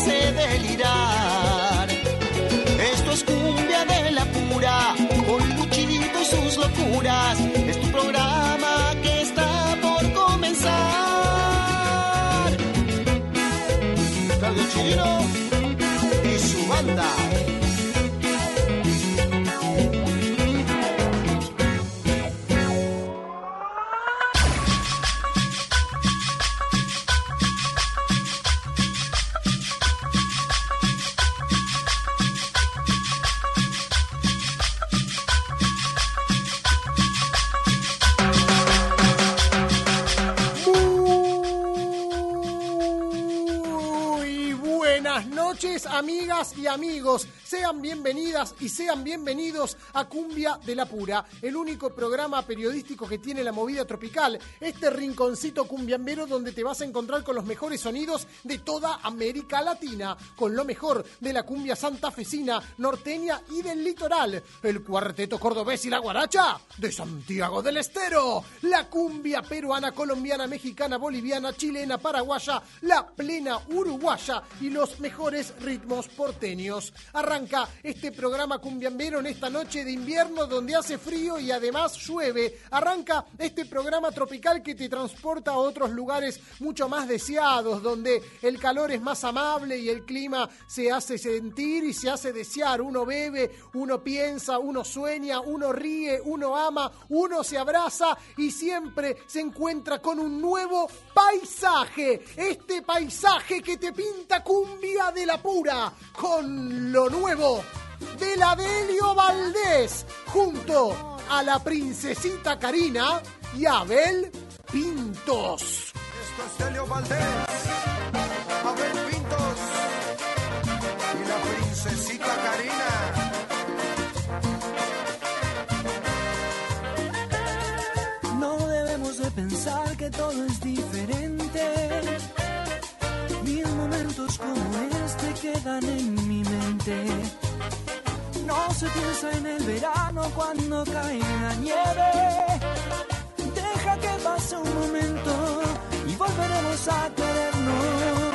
hace delirar. Amigos. Bienvenidas y sean bienvenidos a Cumbia de la Pura, el único programa periodístico que tiene la movida tropical. Este rinconcito cumbiambero donde te vas a encontrar con los mejores sonidos de toda América Latina, con lo mejor de la cumbia santafesina, norteña y del litoral. El cuarteto cordobés y la guaracha de Santiago del Estero. La cumbia peruana, colombiana, mexicana, boliviana, chilena, paraguaya, la plena uruguaya y los mejores ritmos porteños. Arranca este programa cumbiambero en esta noche de invierno donde hace frío y además llueve. Arranca este programa tropical que te transporta a otros lugares mucho más deseados, donde el calor es más amable y el clima se hace sentir y se hace desear. Uno bebe, uno piensa, uno sueña, uno ríe, uno ama, uno se abraza y siempre se encuentra con un nuevo paisaje. Este paisaje que te pinta cumbia de la pura con lo nuevo de la Delio Valdés junto a la princesita Karina y Abel Pintos. Esto es Delio Valdés, Abel Pintos y la princesita Karina. No debemos de pensar que todo es diferente. Momentos como este quedan en mi mente. No se piensa en el verano cuando cae la nieve. Deja que pase un momento y volveremos a querernos.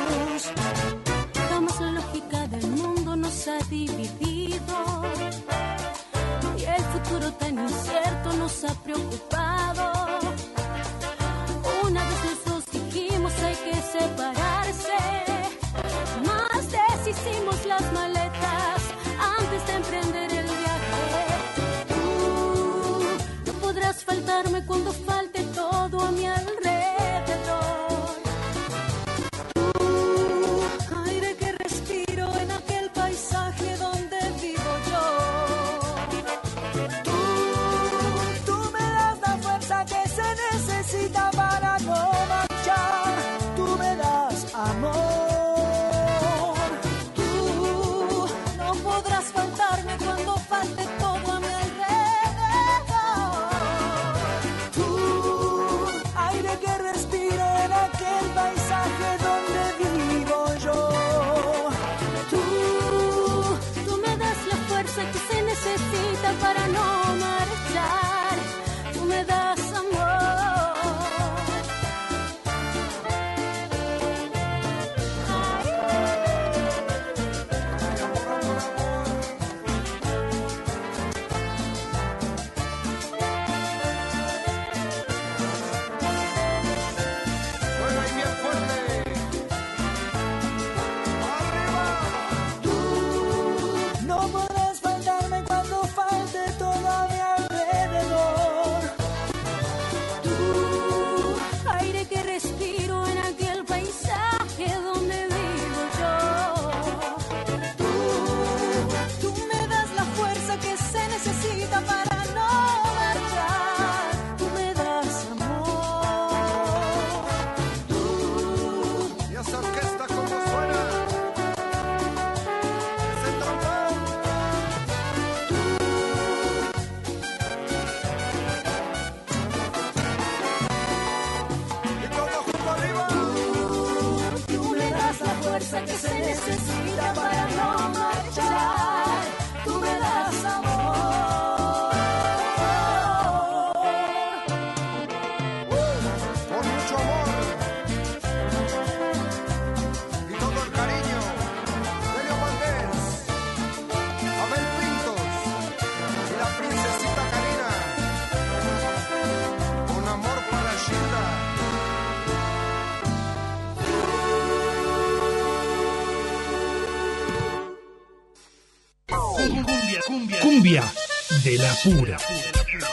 Pura.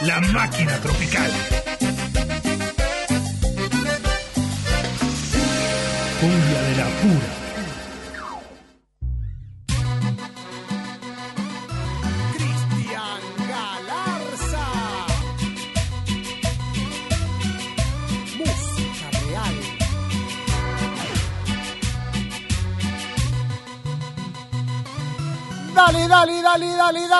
La máquina tropical.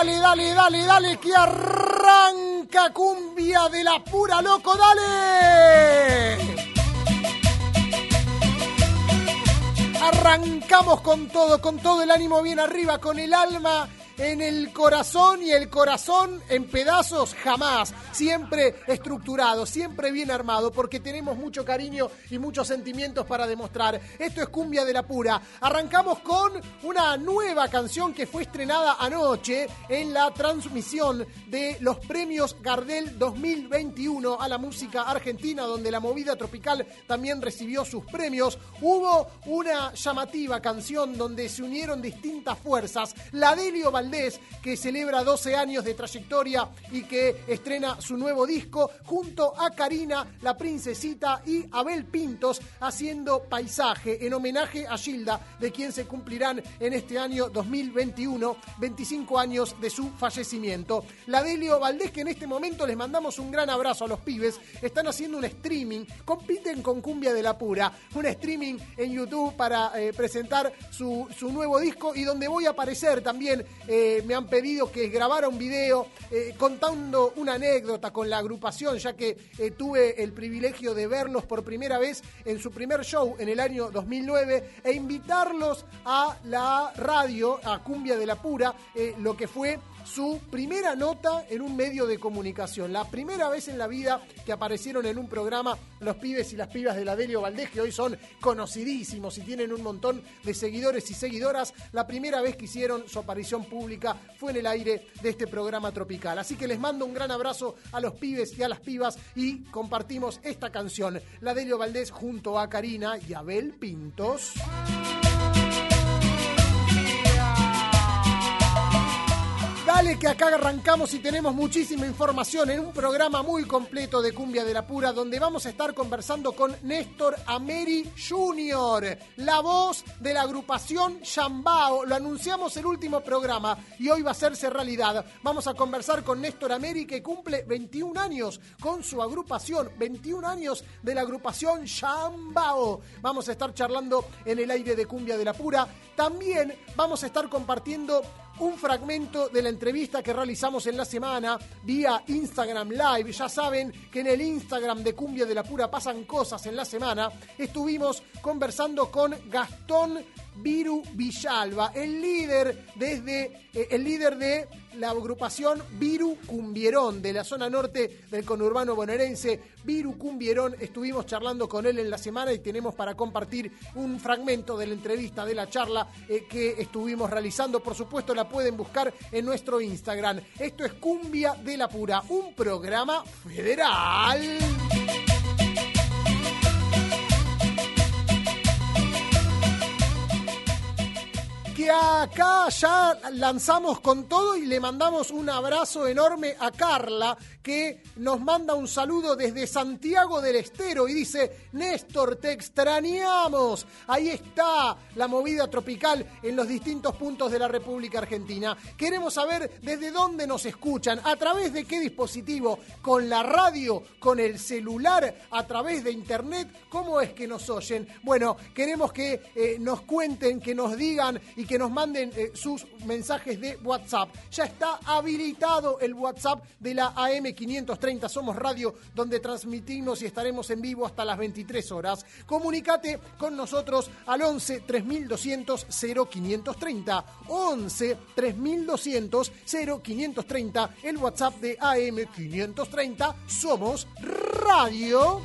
Dale, dale, dale, dale, que arranca cumbia de la pura loco, dale. Arrancamos con todo, con todo el ánimo bien arriba, con el alma en el corazón y el corazón en pedazos jamás. Siempre estructurado, siempre bien armado, porque tenemos mucho cariño y muchos sentimientos para demostrar. Esto es Cumbia de la Pura. Arrancamos con una nueva canción que fue estrenada anoche en la transmisión de los premios Gardel 2021 a la música argentina, donde la movida tropical también recibió sus premios. Hubo una llamativa canción donde se unieron distintas fuerzas. La Delio Valdés, que celebra 12 años de trayectoria y que estrena su nuevo disco, junto a Karina, la princesita, y Abel Pintos, haciendo paisaje en homenaje a Gilda, de quien se cumplirán en este año 2021 25 años de su fallecimiento. La Delio Valdés, que en este momento les mandamos un gran abrazo a los pibes, están haciendo un streaming, compiten con Cumbia de la Pura, un streaming en YouTube para eh, presentar su, su nuevo disco y donde voy a aparecer también. Me han pedido que grabara un video eh, contando una anécdota con la agrupación, ya que eh, tuve el privilegio de verlos por primera vez en su primer show en el año 2009 e invitarlos a la radio, a Cumbia de la Pura, eh, lo que fue su primera nota en un medio de comunicación. La primera vez en la vida que aparecieron en un programa los pibes y las pibas de la Delio Valdés, que hoy son conocidísimos y tienen un montón de seguidores y seguidoras. La primera vez que hicieron su aparición pública fue en el aire de este programa tropical. Así que les mando un gran abrazo a los pibes y a las pibas y compartimos esta canción. La Delio Valdés junto a Karina y Abel Pintos. Dale que acá arrancamos y tenemos muchísima información en un programa muy completo de Cumbia de la Pura donde vamos a estar conversando con Néstor Ameri Jr., la voz de la agrupación Chambao. Lo anunciamos el último programa y hoy va a hacerse realidad. Vamos a conversar con Néstor Ameri que cumple 21 años con su agrupación, 21 años de la agrupación Chambao. Vamos a estar charlando en el aire de Cumbia de la Pura. También vamos a estar compartiendo un fragmento de la entrevista que realizamos en la semana vía Instagram Live. Ya saben que en el Instagram de Cumbia de la Pura pasan cosas en la semana. Estuvimos conversando con Gastón Viru Villalba, el líder desde eh, el líder de la agrupación Viru Cumbierón de la zona norte del conurbano bonaerense. Viru Cumbierón, estuvimos charlando con él en la semana y tenemos para compartir un fragmento de la entrevista, de la charla eh, que estuvimos realizando. Por supuesto, la pueden buscar en nuestro Instagram. Esto es Cumbia de la Pura, un programa federal. Acá ya lanzamos con todo y le mandamos un abrazo enorme a Carla, que nos manda un saludo desde Santiago del Estero y dice, Néstor, te extrañamos. Ahí está la movida tropical en los distintos puntos de la República Argentina. Queremos saber desde dónde nos escuchan, a través de qué dispositivo, con la radio, con el celular, a través de internet, cómo es que nos oyen. Bueno, queremos que eh, nos cuenten, que nos digan y que nos manden eh, sus mensajes de WhatsApp. Ya está habilitado el WhatsApp de la AM530 Somos Radio, donde transmitimos y estaremos en vivo hasta las 23 horas. Comunicate con nosotros al 11 3200 0530. 11 3200 0530, el WhatsApp de AM530 Somos Radio.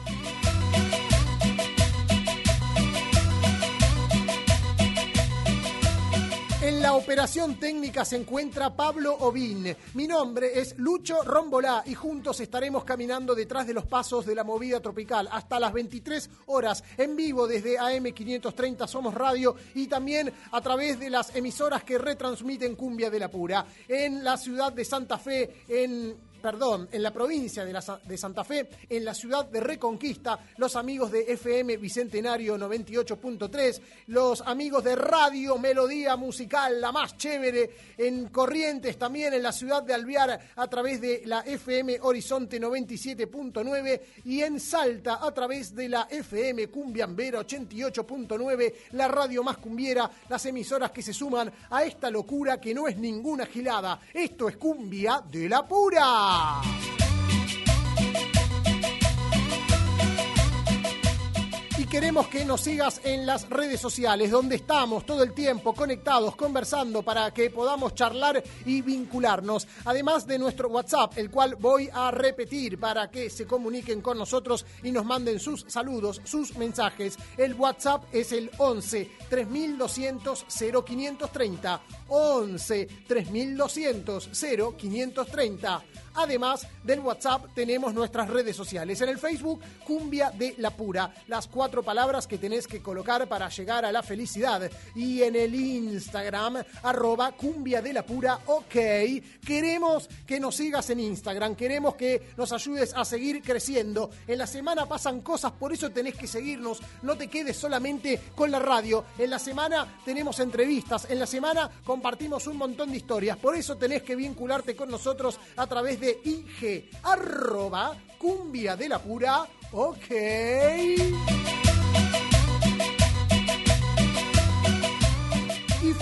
Operación técnica se encuentra Pablo Ovín. Mi nombre es Lucho Rombolá y juntos estaremos caminando detrás de los pasos de la movida tropical hasta las 23 horas en vivo desde AM530 Somos Radio y también a través de las emisoras que retransmiten Cumbia de la Pura en la ciudad de Santa Fe, en perdón, en la provincia de, la de Santa Fe, en la ciudad de Reconquista, los amigos de FM Bicentenario 98.3, los amigos de Radio Melodía Musical, la más chévere, en Corrientes también, en la ciudad de Alvear, a través de la FM Horizonte 97.9 y en Salta, a través de la FM Cumbiambera 88.9, la radio más cumbiera, las emisoras que se suman a esta locura que no es ninguna gilada. Esto es Cumbia de la Pura. Y queremos que nos sigas en las redes sociales, donde estamos todo el tiempo conectados, conversando para que podamos charlar y vincularnos. Además de nuestro WhatsApp, el cual voy a repetir para que se comuniquen con nosotros y nos manden sus saludos, sus mensajes. El WhatsApp es el 11 3200 0530. 11 3200 0530. Además del WhatsApp tenemos nuestras redes sociales. En el Facebook, Cumbia de la Pura, las cuatro palabras que tenés que colocar para llegar a la felicidad. Y en el Instagram, arroba Cumbia de la Pura, ok. Queremos que nos sigas en Instagram, queremos que nos ayudes a seguir creciendo. En la semana pasan cosas, por eso tenés que seguirnos. No te quedes solamente con la radio. En la semana tenemos entrevistas, en la semana compartimos un montón de historias. Por eso tenés que vincularte con nosotros a través de IG, arroba cumbia de la pura, ok.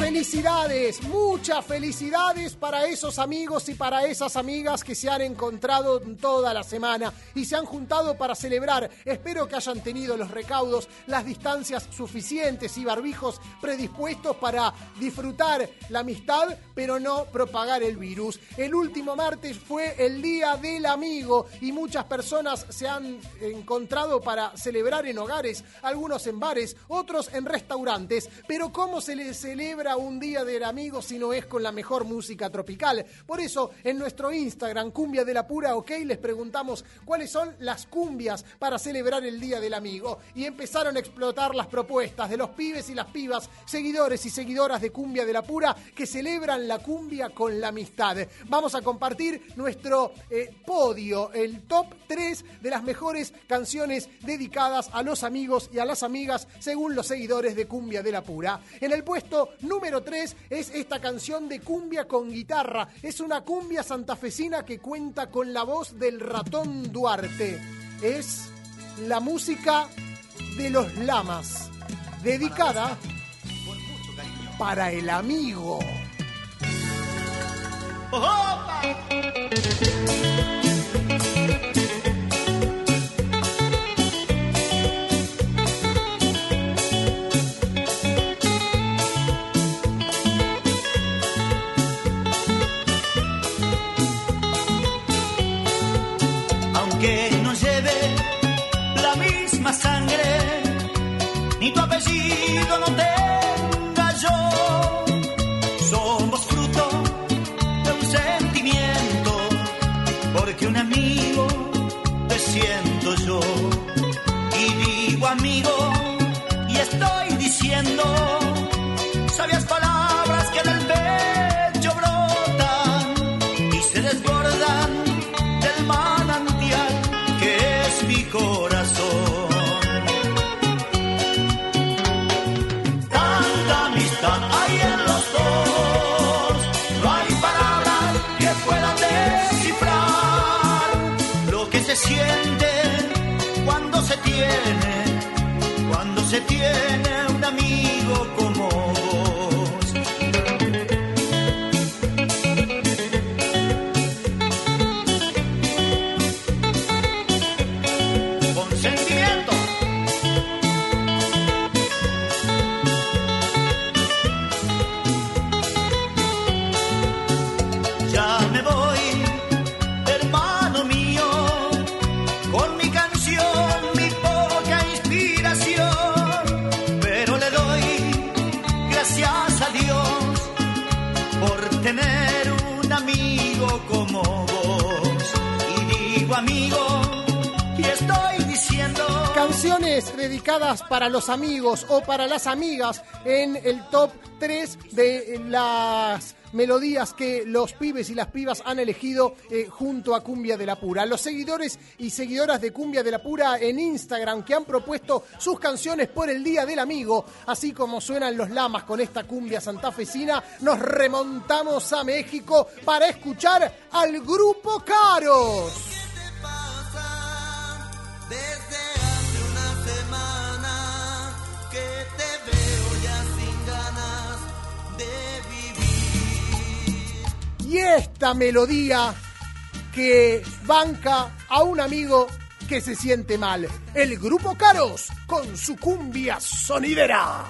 Felicidades, muchas felicidades para esos amigos y para esas amigas que se han encontrado toda la semana y se han juntado para celebrar. Espero que hayan tenido los recaudos, las distancias suficientes y barbijos predispuestos para disfrutar la amistad, pero no propagar el virus. El último martes fue el Día del Amigo y muchas personas se han encontrado para celebrar en hogares, algunos en bares, otros en restaurantes. Pero ¿cómo se le celebra un Día del Amigo si no es con la mejor música tropical? Por eso, en nuestro Instagram, Cumbia de la Pura OK, les preguntamos cuáles son las cumbias para celebrar el Día del Amigo. Y empezaron a explotar las propuestas de los pibes y las pibas, seguidores y seguidoras de Cumbia de la Pura, que celebran la cumbia con la amistad. Vamos a compartir nuestro eh, podio, el top 3 de las mejores canciones dedicadas a los amigos y a las amigas, según los seguidores de Cumbia de la Pura. En el puesto número 3 es esta canción de cumbia con guitarra. Es una cumbia santafesina que cuenta con la voz del ratón Duarte. Es la música de los lamas, dedicada para el amigo. Para los amigos o para las amigas en el top 3 de las melodías que los pibes y las pibas han elegido eh, junto a Cumbia de la Pura. Los seguidores y seguidoras de Cumbia de la Pura en Instagram que han propuesto sus canciones por el Día del Amigo, así como suenan los lamas con esta cumbia santafesina, nos remontamos a México para escuchar al grupo Caros. Y esta melodía que banca a un amigo que se siente mal. El grupo Caros con su cumbia sonidera.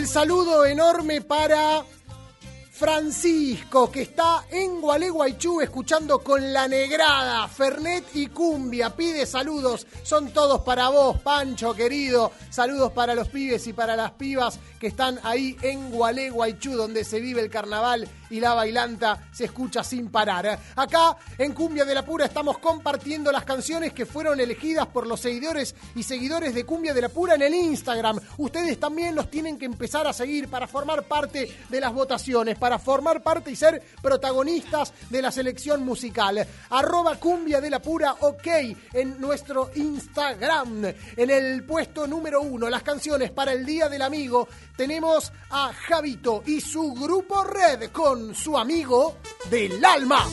El saludo enorme para Francisco, que está Gualeguaychú escuchando con la negrada, Fernet y Cumbia. Pide saludos, son todos para vos, Pancho querido. Saludos para los pibes y para las pibas que están ahí en Gualeguaychú, donde se vive el carnaval y la bailanta se escucha sin parar. Acá en Cumbia de la Pura estamos compartiendo las canciones que fueron elegidas por los seguidores y seguidores de Cumbia de la Pura en el Instagram. Ustedes también los tienen que empezar a seguir para formar parte de las votaciones, para formar parte y ser protagonistas de la selección musical. Arroba Cumbia de la Pura OK en nuestro Instagram. En el puesto número uno, las canciones para el Día del Amigo, tenemos a Javito y su grupo Red con su amigo del alma.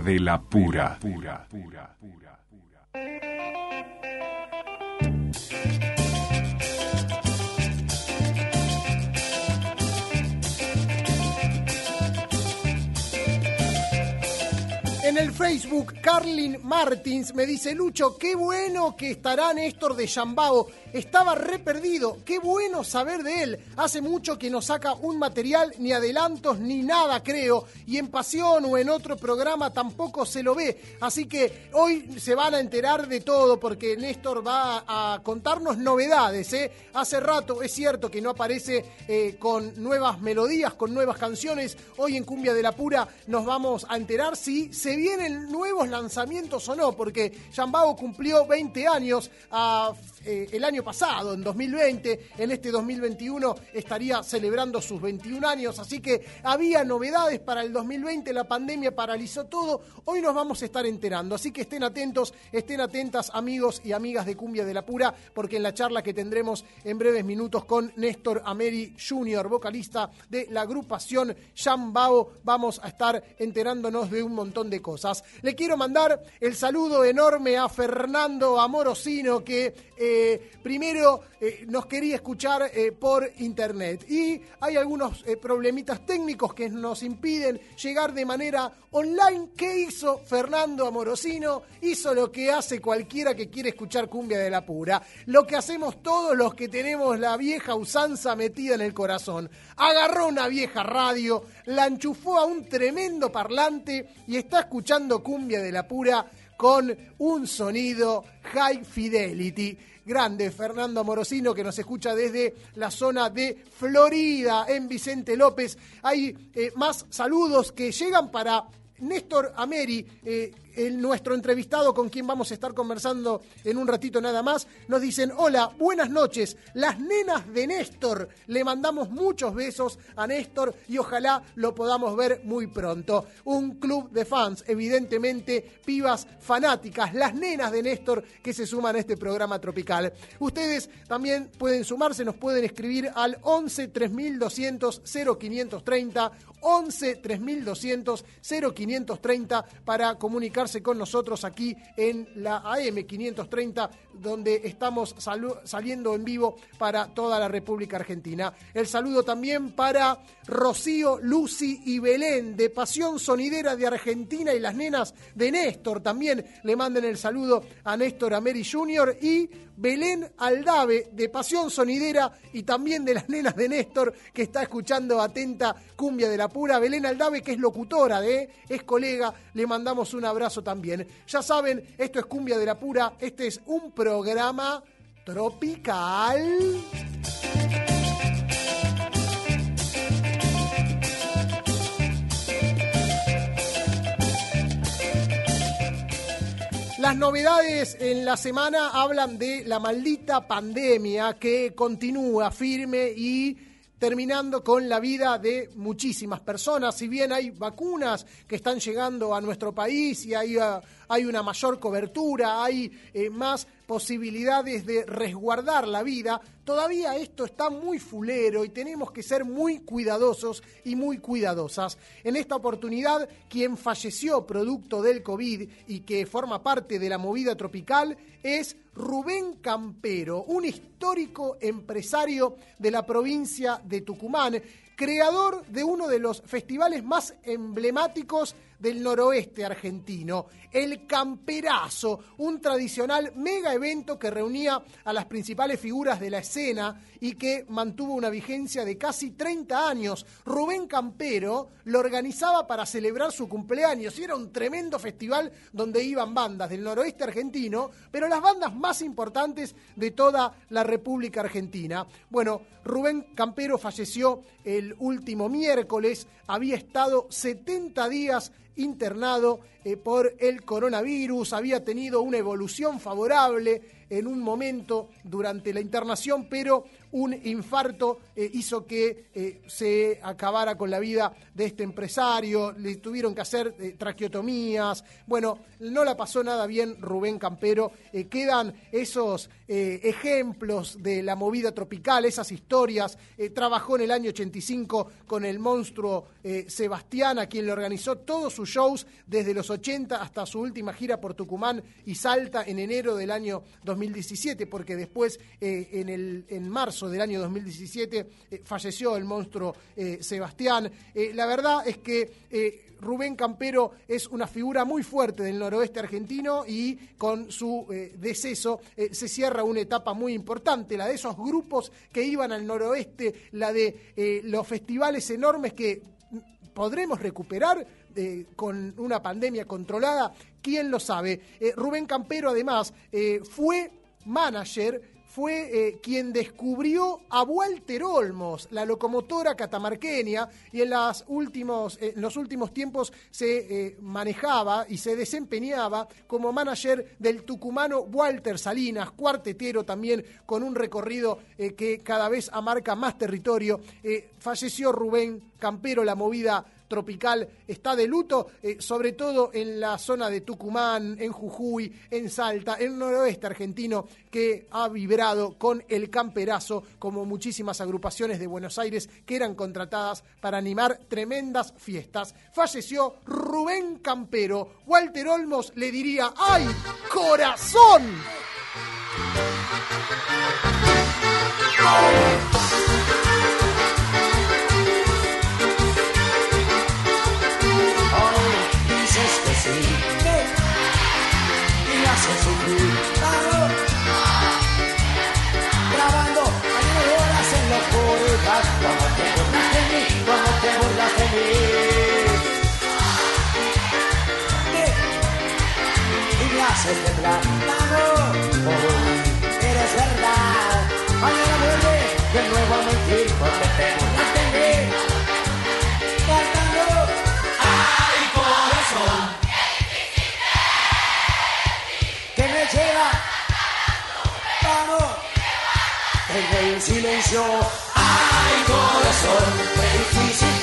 De la pura. En el Facebook, Carlin Martins me dice, Lucho, qué bueno que estará Néstor de Yambao. Estaba re perdido. Qué bueno saber de él. Hace mucho que no saca un material, ni adelantos, ni nada, creo. Y en Pasión o en otro programa tampoco se lo ve. Así que hoy se van a enterar de todo porque Néstor va a contarnos novedades. ¿eh? Hace rato es cierto que no aparece eh, con nuevas melodías, con nuevas canciones. Hoy en Cumbia de la Pura nos vamos a enterar si se vienen nuevos lanzamientos o no, porque Yambao cumplió 20 años a, eh, el año pasado, en 2020. En este 2021 estaría celebrando sus 21 años, así que había novedades para el 2020. La pandemia paralizó todo. Hoy nos vamos a estar enterando, así que estén atentos, estén atentas, amigos y amigas de Cumbia de la Pura, porque en la charla que tendremos en breves minutos con Néstor Ameri Jr., vocalista de la agrupación Yambao, vamos a estar enterándonos de un montón de cosas. Le quiero mandar el saludo enorme a Fernando Amorosino, que eh, primero eh, nos quería escuchar eh, por internet. Y hay algunos problemitas técnicos que nos impiden llegar de manera online. ¿Qué hizo Fernando Amorosino? Hizo lo que hace cualquiera que quiere escuchar cumbia de la pura. Lo que hacemos todos los que tenemos la vieja usanza metida en el corazón. Agarró una vieja radio, la enchufó a un tremendo parlante y está escuchando cumbia de la pura con un sonido high fidelity. Grande Fernando Amorosino que nos escucha desde la zona de Florida en Vicente López. Hay eh, más saludos que llegan para Néstor Ameri, eh, el- nuestro entrevistado con quien vamos a estar conversando en un ratito nada más, nos dicen, hola, buenas noches, las nenas de Néstor, le mandamos muchos besos a Néstor y ojalá lo podamos ver muy pronto. Un club de fans, evidentemente, pibas fanáticas, las nenas de Néstor que se suman a este programa tropical. Ustedes también pueden sumarse, nos pueden escribir al 11 3200 0530, 11 3200 0530 para con nosotros aquí en la AM 530, donde estamos saliendo en vivo para toda la República Argentina. El saludo también para Rocío, Lucy y Belén de Pasión Sonidera de Argentina y las nenas de Néstor. También le manden el saludo a Néstor Ameri Jr. y Belén Aldave de Pasión Sonidera y también de las nenas de Néstor que está escuchando atenta Cumbia de la Pura. Belén Aldave que es locutora de, es colega, le mandamos un abrazo también. Ya saben, esto es Cumbia de la Pura, este es un programa tropical. Las novedades en la semana hablan de la maldita pandemia que continúa firme y terminando con la vida de muchísimas personas. Si bien hay vacunas que están llegando a nuestro país y hay ah, hay una mayor cobertura, hay eh, más posibilidades de resguardar la vida, todavía esto está muy fulero y tenemos que ser muy cuidadosos y muy cuidadosas. En esta oportunidad, quien falleció producto del COVID y que forma parte de la movida tropical es Rubén Campero, un histórico empresario de la provincia de Tucumán, creador de uno de los festivales más emblemáticos del noroeste argentino, el Camperazo, un tradicional mega evento que reunía a las principales figuras de la escena y que mantuvo una vigencia de casi 30 años. Rubén Campero lo organizaba para celebrar su cumpleaños y era un tremendo festival donde iban bandas del noroeste argentino, pero las bandas más importantes de toda la República Argentina. Bueno, Rubén Campero falleció el último miércoles, había estado 70 días internado eh, por el coronavirus, había tenido una evolución favorable en un momento durante la internación, pero un infarto eh, hizo que eh, se acabara con la vida de este empresario, le tuvieron que hacer eh, traqueotomías, bueno, no la pasó nada bien Rubén Campero, quedan esos ejemplos de la movida tropical, esas historias, trabajó en el año 85 con el monstruo Sebastián, a quien le organizó todos sus shows desde los 80 hasta su última gira por Tucumán y Salta en enero del año 2017, porque después en, el, en marzo del año 2017 eh, falleció el monstruo eh, Sebastián. Eh, la verdad es que Rubén Campero es una figura muy fuerte del noroeste argentino y con su deceso se cierra una etapa muy importante, la de esos grupos que iban al noroeste, la de los festivales enormes que podremos recuperar con una pandemia controlada, quién lo sabe. Rubén Campero además fue manager fue eh, quien descubrió a Walter Olmos, la locomotora catamarqueña, y en, eh, los últimos tiempos se eh, manejaba y se desempeñaba como manager del tucumano Walter Salinas, cuartetero también con un recorrido que cada vez amarca más territorio. Falleció Rubén Campero, la movida tropical está de luto, eh, sobre todo en la zona de Tucumán, en Jujuy, en Salta, en el noroeste argentino, que ha vibrado con el camperazo, como muchísimas agrupaciones de Buenos Aires que eran contratadas para animar tremendas fiestas. Falleció Rubén Campero. Walter Olmos le diría, ¡ay, corazón! Y me haces sufrir. Claro. Grabando años de horas en locura. Cuando te burlas de mí, cuando te burlas de mí. Y me haces temblar. Claro. Eres verdad. Mañana vuelve de nuevo a mentir porque silencio. ¡Ay, corazón! Qué difícil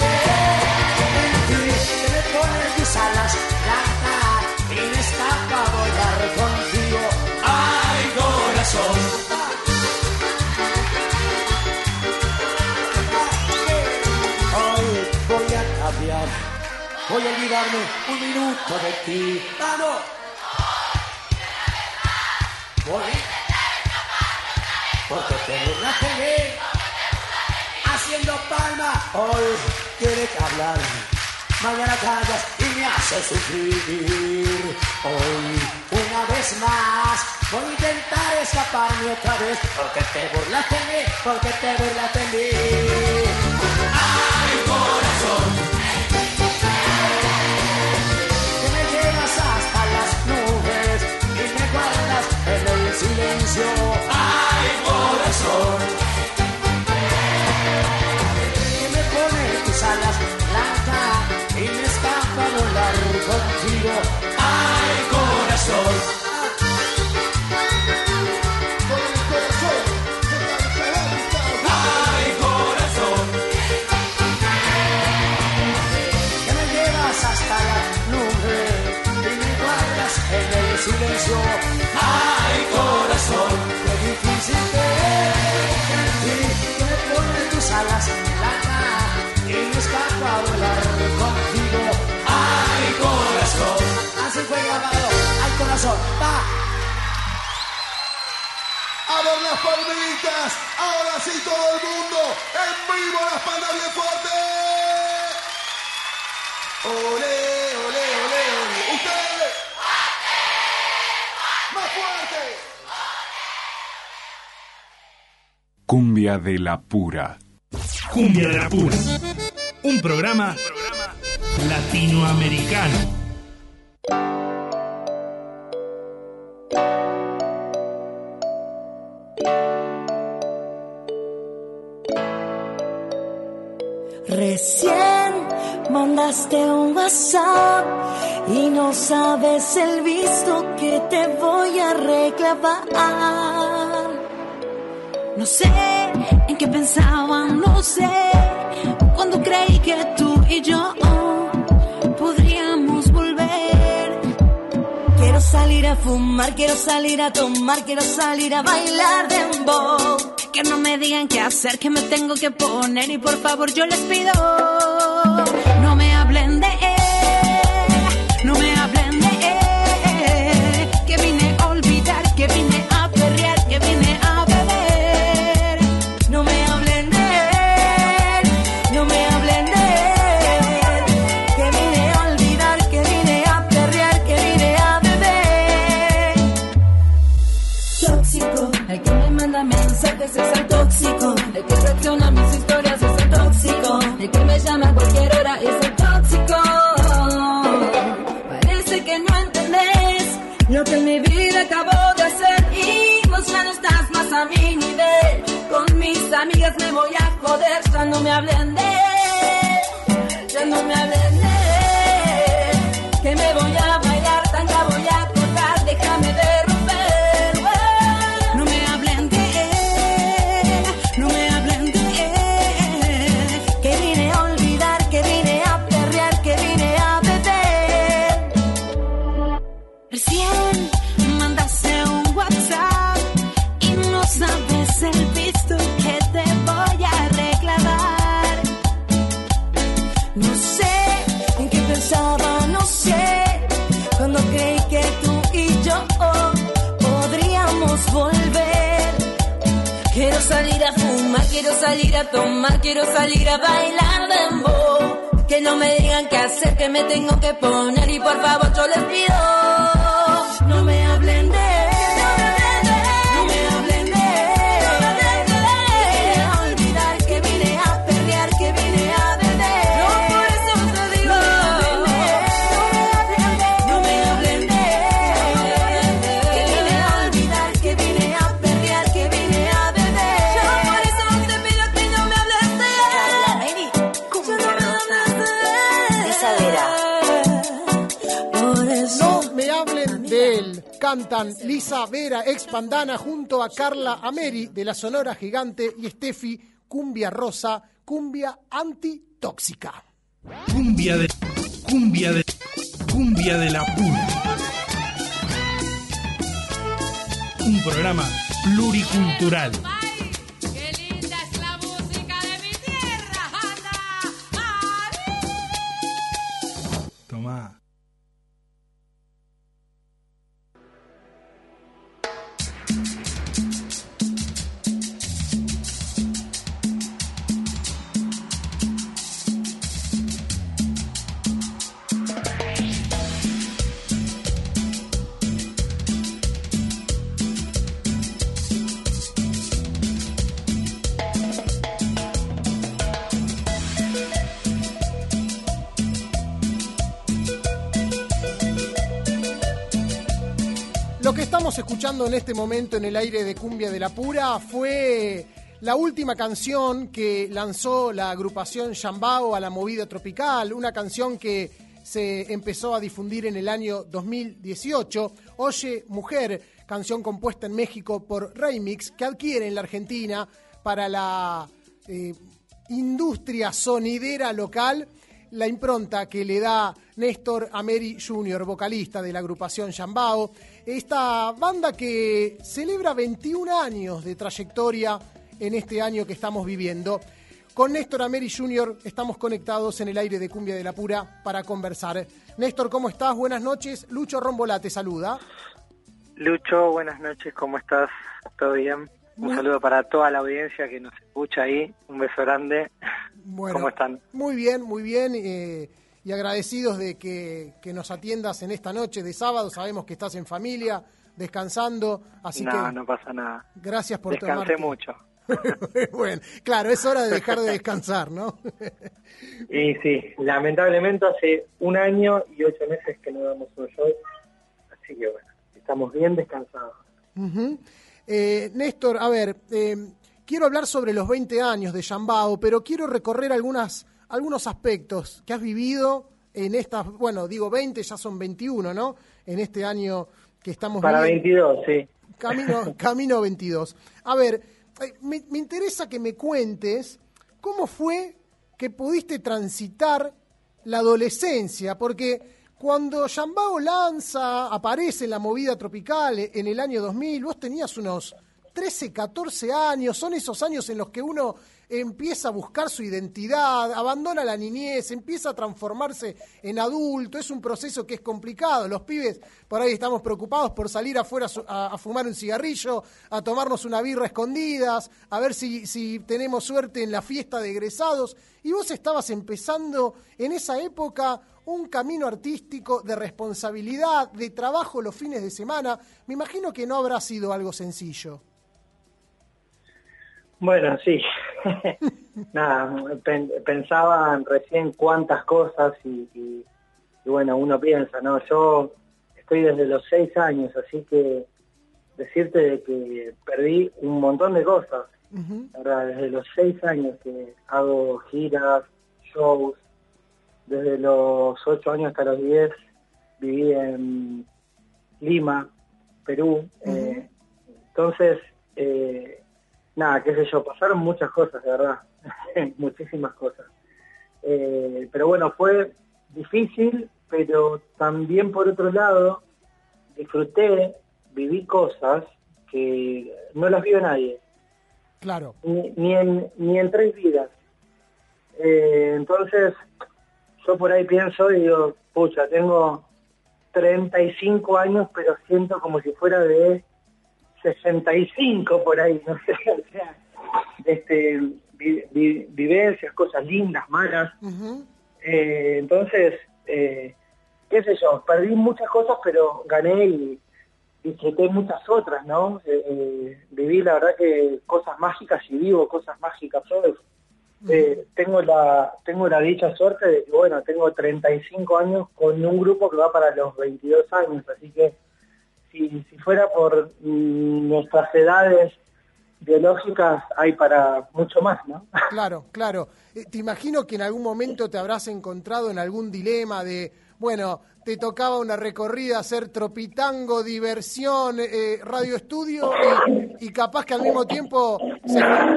que me pones mis alas blancas y me escapa volar contigo. ¡Ay, corazón! Hoy voy a cambiar. Voy a olvidarme un minuto de ti. ¡Vamos! Voy. Porque te burlaste de mí. Haciendo palma. Hoy quieres hablar. Mañana callas y me haces sufrir. Hoy, una vez más, voy a intentar escaparme otra vez. Porque te burlaste de mí. Porque te burlaste de mí. ¡Ay, corazón! que me llevas hasta las nubes y me guardas en el silencio. ¡Ay, contigo. Las palmitas. Ahora sí todo el mundo. En vivo las palmas bien fuerte. Ole, ole, ole, ole. Ustedes. Más fuerte. Cumbia de la pura. Cumbia de la Pura. Un programa latinoamericano. Recién mandaste un WhatsApp y no sabes el visto que te voy a reclamar. No sé en qué pensaba, no sé cuando creí que tú y yo Quiero salir a fumar, quiero salir a tomar, quiero salir a bailar dembow. Que no me digan qué hacer, que me tengo que poner y por favor yo les pido reacciona mis historias es el tóxico. El que me llama a cualquier hora es el tóxico. Parece que no entendés lo que mi vida acabo de hacer. Y vos ya no estás más a mi nivel. Con mis amigas me voy a joder. Ya no me hablen de él. Ya no me hablen salir a tomar, quiero salir a bailar dembow. Que no me digan qué hacer, que me tengo que poner y por favor yo les pido. Cantan Lisa Vera, ex Pandana, junto a Carla Ameri de la Sonora Gigante y Steffi, Cumbia Rosa, Cumbia Antitóxica. Cumbia de. Cumbia de. Cumbia de la Pura. Un programa pluricultural. En este momento en el aire de Cumbia de la Pura fue la última canción que lanzó la agrupación Shambao a la movida tropical, una canción que se empezó a difundir en el año 2018. Oye Mujer, canción compuesta en México por Remix, que adquiere en la Argentina para la eh, industria sonidera local la impronta que le da Néstor Ameri Jr., vocalista de la agrupación Shambao. Esta banda que celebra 21 años de trayectoria en este año que estamos viviendo. Con Néstor Ameri Jr. estamos conectados en el aire de Cumbia de la Pura para conversar. Néstor, ¿cómo estás? Buenas noches. Lucho Rombolá te saluda. Lucho, buenas noches, ¿cómo estás? ¿Todo bien? Un Muy- saludo para toda la audiencia que nos escucha ahí. Un beso grande. Bueno, ¿Cómo están? Muy bien, muy bien. eh, y agradecidos de que, que nos atiendas en esta noche de sábado. Sabemos que estás en familia, descansando. Así no, que no pasa nada. gracias por Descansé tomarte- mucho. bueno, claro, es hora de dejar de descansar, ¿no? Y sí, lamentablemente hace un año y ocho meses que no damos un show. Así que bueno, estamos bien descansados. Eh, Néstor, a ver, eh, quiero hablar sobre los 20 años de Yambao, pero quiero recorrer algunas, algunos aspectos que has vivido en estas, bueno, digo 20, ya son 21, ¿no? En este año que estamos Para viviendo. 22, sí. Camino, camino 22. A ver, eh, me, me interesa que me cuentes cómo fue que pudiste transitar la adolescencia, porque cuando Yambao lanza, aparece en la movida tropical eh, en el año 2000, vos tenías unos 13, 14 años, son esos años en los que uno empieza a buscar su identidad, abandona la niñez, empieza a transformarse en adulto, es un proceso que es complicado, los pibes por ahí estamos preocupados por salir afuera a a fumar un cigarrillo, a tomarnos una birra escondidas, a ver si, si tenemos suerte en la fiesta de egresados, y vos estabas empezando en esa época un camino artístico de responsabilidad, de trabajo los fines de semana, me imagino que no habrá sido algo sencillo. Bueno, sí. Nada, pen- pensaba recién cuántas cosas y, y- y bueno, uno piensa, ¿no? Yo estoy desde los seis años, así que decirte de que perdí un montón de cosas. Verdad, desde los seis años que hago giras, shows, desde los ocho años hasta los diez viví en Lima, Perú. eh, entonces, eh, nada, qué sé yo, pasaron muchas cosas, de verdad, muchísimas cosas. Eh, pero bueno, fue difícil, pero también por otro lado, disfruté, viví cosas que no las vio nadie, Claro. ni, ni, en, ni en tres vidas. Eh, entonces, yo por ahí pienso y digo, pucha, tengo 35 años, pero siento como si fuera de 65 por ahí, no sé, o sea, este, vi- vi- vivencias, cosas lindas, malas. Eh, entonces, eh, qué sé yo, perdí muchas cosas, pero gané y disfruté muchas otras, ¿no? Eh, eh, viví la verdad que cosas mágicas y vivo cosas mágicas hoy. Eh, tengo la tengo la dicha suerte de que, bueno, tengo 35 años con un grupo que va para los 22 años, así que si, si fuera por mm, nuestras edades biológicas, hay para mucho más, ¿no? Claro, claro. Eh, Te imagino que en algún momento te habrás encontrado en algún dilema de, bueno, te tocaba una recorrida, hacer tropitango, diversión, eh, radio estudio, y, capaz que al mismo tiempo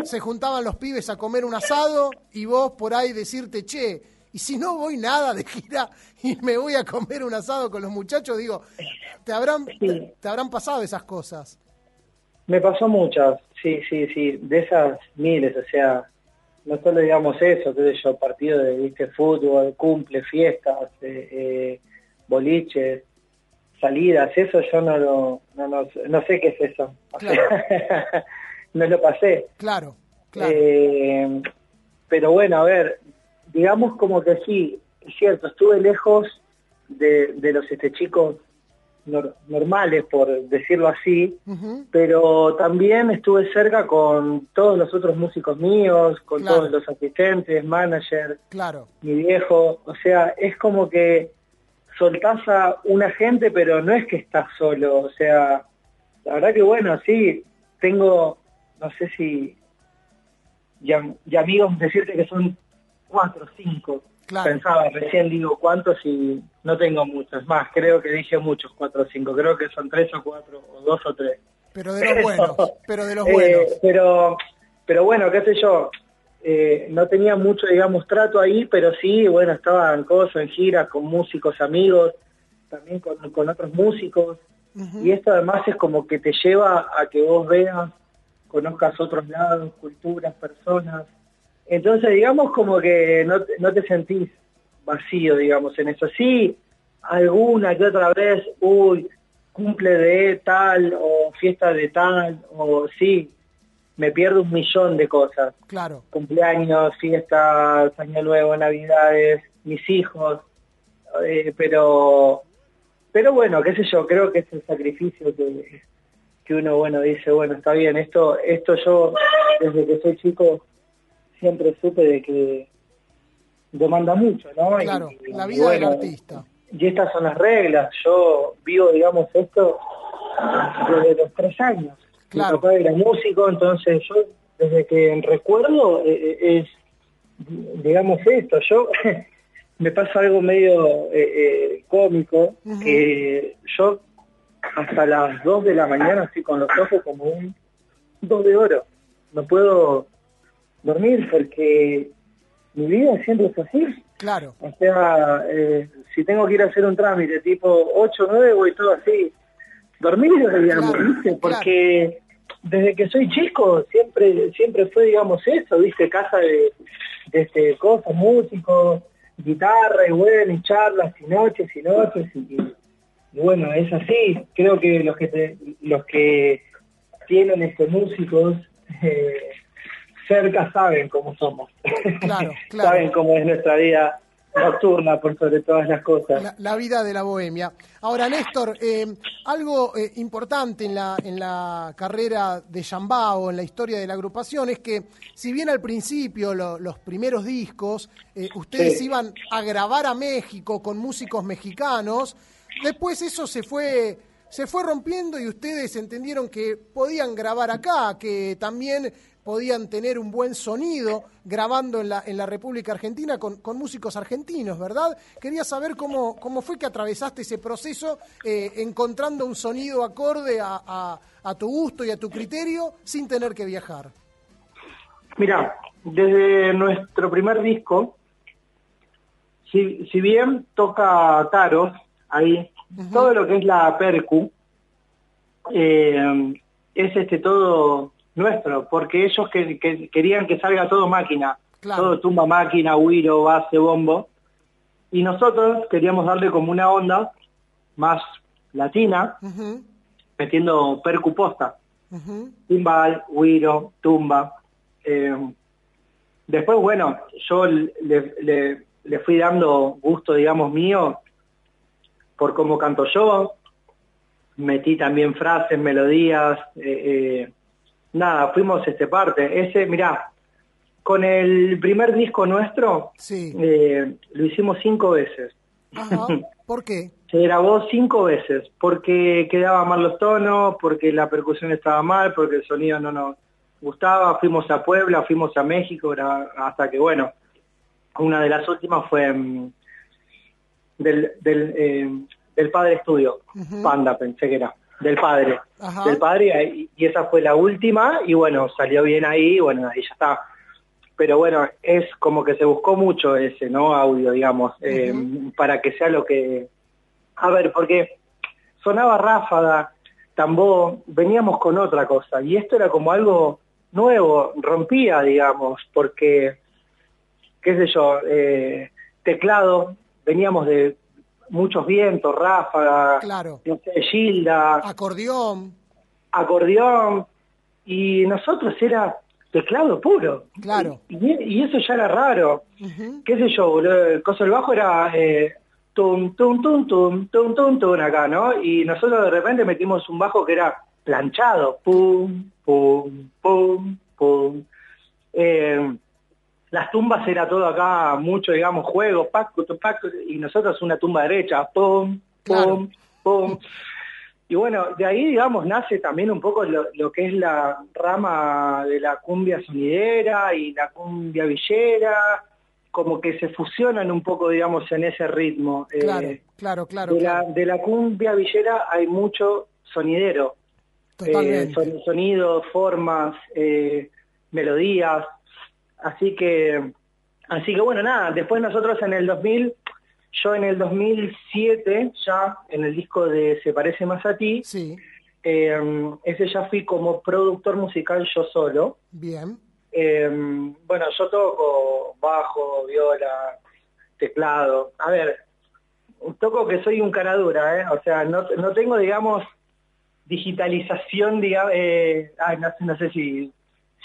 se juntaban los pibes a comer un asado y vos por ahí decirte, che, y si no voy nada de gira y me voy a comer un asado con los muchachos, digo, te habrán, te, te habrán pasado esas cosas. Me pasó muchas, sí, sí, sí, de esas miles, o sea, no solo digamos eso, qué sé yo, partido de ¿viste? fútbol, cumple, fiestas, eh, eh, boliches, salidas, eso yo no lo, no, no, no sé qué es eso, O sea, no lo pasé. Claro, claro. Eh, pero bueno, a ver, digamos como que sí, es cierto, estuve lejos de, de los este chicos nor- normales, por decirlo así, pero también estuve cerca con todos los otros músicos míos, con Claro. todos los asistentes, manager, Claro. mi viejo, o sea, es como que soltás a una gente, pero no es que estás solo, o sea, la verdad que bueno, sí, tengo, no sé si, y amigos decirte que son cuatro, cinco, Claro. pensaba, recién digo cuántos y no tengo muchos, más, creo que dije muchos, cuatro o cinco, creo que son tres o cuatro, o dos o tres. Pero de los buenos, pero de los Eh, buenos. pero, pero bueno, qué sé yo, eh, no tenía mucho, digamos, trato ahí, pero sí, bueno, estaba en cosas, en giras con músicos, amigos, también con, con otros músicos, y esto además es como que te lleva a que vos veas, conozcas otros lados, culturas, personas, Entonces, digamos como que no, te- no te sentís vacío, digamos, en eso. Sí, alguna que otra vez, uy, cumple de tal o fiesta de tal, o sí, me pierdo un millón de cosas. Claro. Cumpleaños, fiestas, año nuevo, navidades, mis hijos, eh, pero pero bueno, qué sé yo, creo que es el sacrificio que, que uno, bueno, dice, bueno, está bien, esto esto yo, desde que soy chico, siempre supe de que demanda mucho, ¿no? Y- Claro, y, la vida bueno, del artista. Y estas son las reglas, yo vivo, digamos, esto desde los tres años. Claro. Mi papá era músico, entonces yo, desde que recuerdo, eh, eh, es, digamos, esto, yo... me pasa algo medio eh, eh, cómico, que yo hasta las 2 de la mañana estoy con los ojos como un dos de oro. No puedo dormir porque mi vida siempre es así. Claro. O sea, eh, si tengo que ir a hacer un trámite tipo 8 o 9, voy todo así, digamos, ¿viste? Porque desde que soy chico siempre siempre fue, digamos, eso, ¿viste? Casa de, de este, cosas, músicos, guitarra y bueno, y charlas y noches y noches y, y bueno, es así. Creo que los que te- los que tienen este músicos eh, cerca saben cómo somos. Claro, claro. saben cómo es nuestra vida nocturna por sobre todas las cosas. La, la vida de la bohemia. Ahora, Néstor, eh, algo eh, importante en la, en la carrera de Yambao, en la historia de la agrupación, es que si bien al principio, lo- los primeros discos, eh, ustedes Sí. iban a grabar a México con músicos mexicanos, después eso se fue, se fue rompiendo y ustedes entendieron que podían grabar acá, que también podían tener un buen sonido grabando en la, en la República Argentina con, con músicos argentinos, ¿verdad? Quería saber cómo, cómo fue que atravesaste ese proceso eh, encontrando un sonido acorde a, a- a tu gusto y a tu criterio sin tener que viajar. Mira, desde nuestro primer disco, si, si bien toca Taros, ahí, todo lo que es la percu, eh, es este todo nuestro, porque ellos que, que- querían que salga todo máquina, Claro. todo tumba máquina, huiro, base, bombo, y nosotros queríamos darle como una onda más latina, metiendo percu posta ujú. timbal, tumba. Eh, después, bueno, yo le, le- le fui dando gusto, digamos, mío por cómo canto yo. Metí también frases, melodías. eh, eh, nada, fuimos este parte. Ese, mirá, con el primer disco nuestro, Sí. eh, lo hicimos cinco veces. Ajá. ¿Por qué? Se grabó cinco veces, porque quedaban mal los tonos, porque la percusión estaba mal, porque el sonido no nos gustaba. Fuimos a Puebla, fuimos a México, hasta que, bueno, una de las últimas fue mm, del, del, eh, del Padre Estudio, Ujú. Panda pensé que era, del Padre. Ajá. Del Padre, y, y esa fue la última, y bueno, salió bien ahí, y bueno, ahí ya está. Pero bueno, es como que se buscó mucho ese, ¿no? Audio, digamos, eh, para que sea lo que... A ver, porque sonaba ráfaga, tambor, veníamos con otra cosa, y esto era como algo nuevo, rompía, digamos, porque, qué sé yo, eh, teclado, veníamos de muchos vientos, ráfaga, Claro. no sé, Gilda, Acordeón. acordeón, y nosotros era teclado puro. Claro. Y, y eso ya era raro. ¿Qué sé yo, boludo? El coso del bajo era eh, tum, tum, tum, tum, tum, tum, tum, acá, ¿no? Y nosotros de repente metimos un bajo que era planchado. Pum, pum, pum, pum. Eh, las tumbas era todo acá, mucho, digamos, juego, paco, paco, y nosotros una tumba derecha, pum, pum, pum. Y bueno, de ahí, digamos, nace también un poco lo, lo que es la rama de la cumbia sonidera y la cumbia villera, como que se fusionan un poco, digamos, en ese ritmo. Eh, Claro, claro, claro. de, claro. La, de la cumbia villera hay mucho sonidero. Totalmente. Eh, son- sonidos, formas, eh, melodías. Así que, así que bueno, nada, después nosotros en el 2000, yo en el 2007, ya en el disco de Se parece más a ti, Sí, eh, ese ya fui como productor musical yo solo. bien. Eh, bueno, yo toco bajo, viola, teclado. A ver, toco que soy un cara dura, ¿eh? O sea, no, no tengo, digamos, digitalización, digamos, eh, ay, no, no sé si,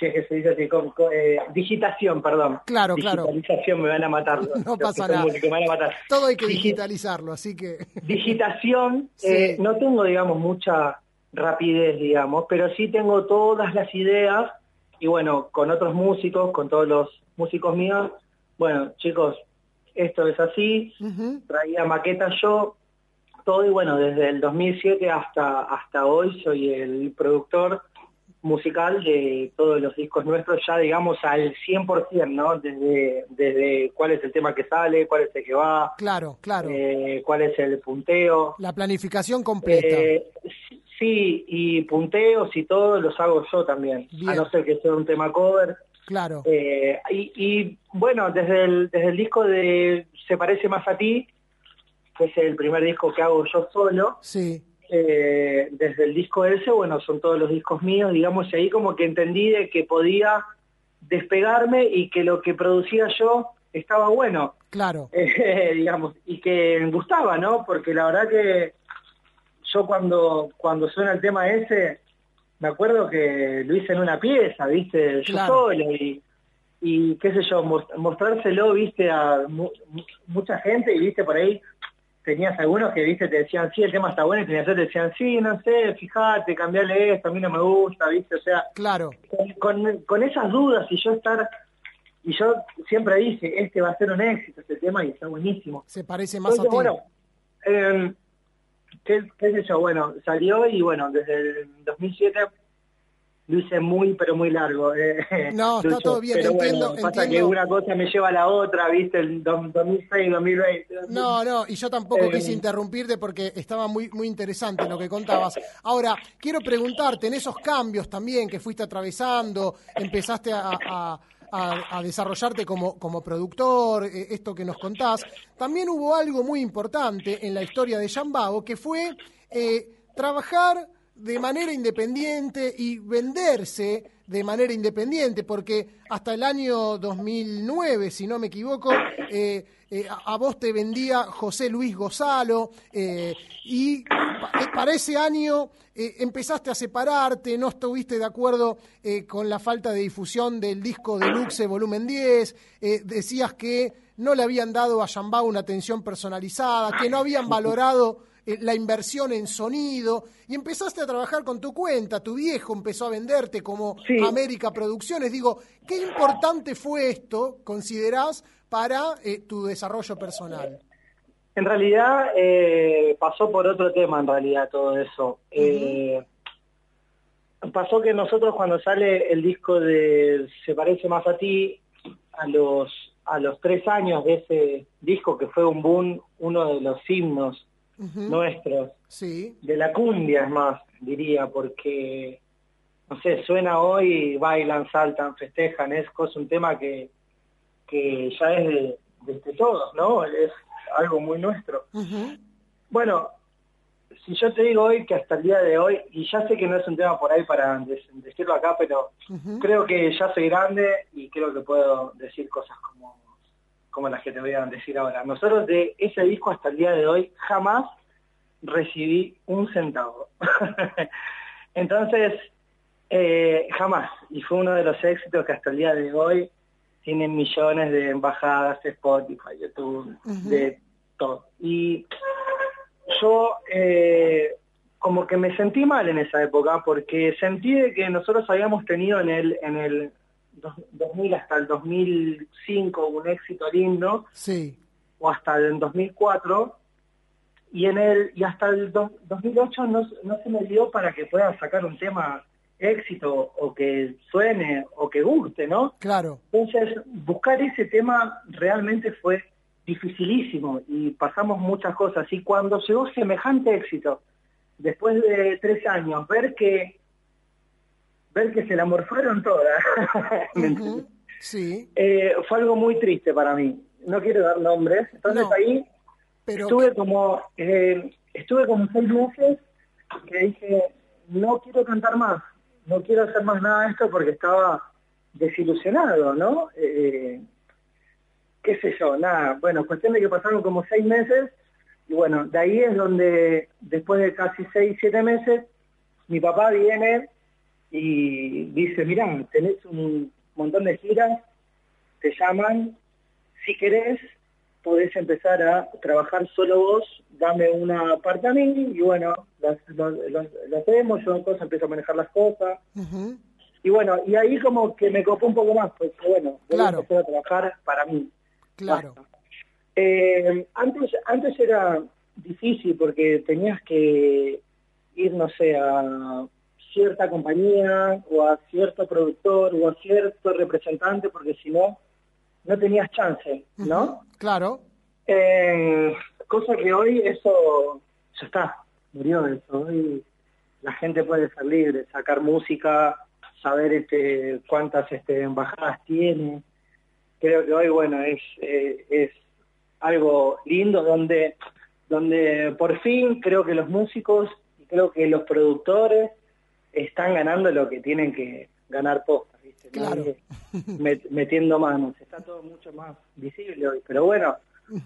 es que se dice así, con- con, eh, digitación, perdón. Claro, claro. Digitalización, me van a matar. No pasa son nada. músicos, me van a matar. Todo hay que Digi- digitalizarlo, así que... digitación, Sí. eh, no tengo, digamos, mucha rapidez, digamos, pero sí tengo todas las ideas y bueno, con otros músicos, con todos los músicos míos, bueno, chicos, esto es así, traía maquetas yo, todo y bueno, desde el 2007 hasta, hasta hoy soy el productor musical de todos los discos nuestros, ya digamos al 100%, ¿no? Desde, desde cuál es el tema que sale, cuál es el que va, Claro, claro. eh, cuál es el punteo. La planificación completa. Eh, sí, y punteos y todo los hago yo también, Bien. a no ser que sea un tema cover. claro. Eh, y, y, bueno, desde el, desde el disco de Se parece más a ti, que es el primer disco que hago yo solo, Sí, eh, desde el disco ese, bueno, son todos los discos míos, digamos, y ahí como que entendí de que podía despegarme y que lo que producía yo estaba bueno, claro. eh, digamos, y que me gustaba, ¿no? Porque la verdad que yo cuando, cuando suena el tema ese, me acuerdo que lo hice en una pieza, ¿viste? Yo Claro. solo y, y qué sé yo, mos- mostrárselo, ¿viste? A mu- mu- mucha gente y, ¿viste? Por ahí tenías algunos que, ¿viste? Te decían, sí, el tema está bueno y tenías otros que te decían, sí, no sé, fíjate, cambiale esto, a mí no me gusta, ¿viste? O sea, Claro. con, con, con esas dudas y yo estar... Y yo siempre dije, este va a ser un éxito, este tema, y está buenísimo. Se parece más a Entonces, ti. bueno, eh, ¿qué, qué sé yo? Bueno, salió y bueno, desde el 2007 lo hice muy, pero muy largo. eh, No, está todo bien, pero entiendo, bueno, pasa entiendo. que una cosa me lleva a la otra, ¿viste? El do- 2006, 2020. No, no, y yo tampoco Eh, quise interrumpirte porque estaba muy, muy interesante lo que contabas. Ahora, quiero preguntarte, en esos cambios también que fuiste atravesando, empezaste a, a- a- a desarrollarte como, como productor, eh, esto que nos contás, también hubo algo muy importante en la historia de Yambao, que fue eh, trabajar de manera independiente y venderse de manera independiente, porque hasta el año 2009, si no me equivoco, eh, eh, a, vos te vendía José Luis Gozalo eh, y pa- para ese año empezaste a separarte, no estuviste de acuerdo con la falta de difusión del disco Deluxe Volumen 10, eh, decías que no le habían dado a Yambao una atención personalizada, que no habían valorado la inversión en sonido y empezaste a trabajar con tu cuenta, tu viejo empezó a venderte como Sí. América Producciones. Digo, ¿qué importante fue esto, considerás, para eh, tu desarrollo personal? En realidad eh, pasó por otro tema, en realidad, todo eso. Eh, pasó que nosotros cuando sale el disco de Se parece más a ti, a los, a los tres años de ese disco que fue un boom, uno de los himnos Nuestros, Sí, de la cumbia es más, diría, porque, no sé, suena hoy, bailan, saltan, festejan, es cosa, un tema que, que ya es de, de todos, ¿no? Es algo muy nuestro. Bueno, si yo te digo hoy que hasta el día de hoy, y ya sé que no es un tema por ahí para decirlo acá, pero creo que ya soy grande y creo que puedo decir cosas como, como las que te voy a decir ahora. Nosotros de ese disco hasta el día de hoy jamás recibí un centavo. Entonces, eh, jamás. Y fue uno de los éxitos que hasta el día de hoy tienen millones de embajadas, Spotify, YouTube, de todo. Y yo eh, como que me sentí mal en esa época porque sentí de que nosotros habíamos tenido en el, en el 2000 hasta el 2005 un éxito lindo Sí, o hasta el 2004 y en el y hasta el do- 2008 no, no se me dio para que pueda sacar un tema éxito o que suene o que guste, ¿no? claro. Entonces, buscar ese tema realmente fue dificilísimo y pasamos muchas cosas. Y cuando llegó semejante éxito, después de tres años, ver que ver que se la morfaron todas, Sí, Eh, fue algo muy triste para mí. No quiero dar nombres. Entonces No. ahí pero estuve como eh, estuve como seis meses que dije no quiero cantar más no quiero hacer más nada de esto porque estaba desilusionado, ¿no? Eh, qué sé yo, nada, bueno, cuestión de que pasaron como seis meses y bueno, de ahí es donde después de casi seis, siete meses, mi papá viene y dice, mirá, tenés un montón de giras, te llaman, si querés, podés empezar a trabajar solo vos, dame una parte a mí y bueno, las, las, las- las hacemos, yo entonces empiezo a manejar las cosas. Y bueno, y ahí como que me copó un poco más, pues bueno, voy Claro. a empezar a trabajar para mí. Claro. Eh, antes, antes era difícil porque tenías que ir, no sé, a cierta compañía o a cierto productor o a cierto representante porque si no, no tenías chance, ¿no? Claro. Eh, cosa que hoy eso ya está, murió eso. Hoy la gente puede ser libre, sacar música, saber este, cuántas este, embajadas tiene. Creo que hoy, bueno, es, eh, es algo lindo donde, donde por fin creo que los músicos y creo que los productores están ganando lo que tienen que ganar postas, ¿viste? Claro. Metiendo manos. Está todo mucho más visible hoy. Pero bueno,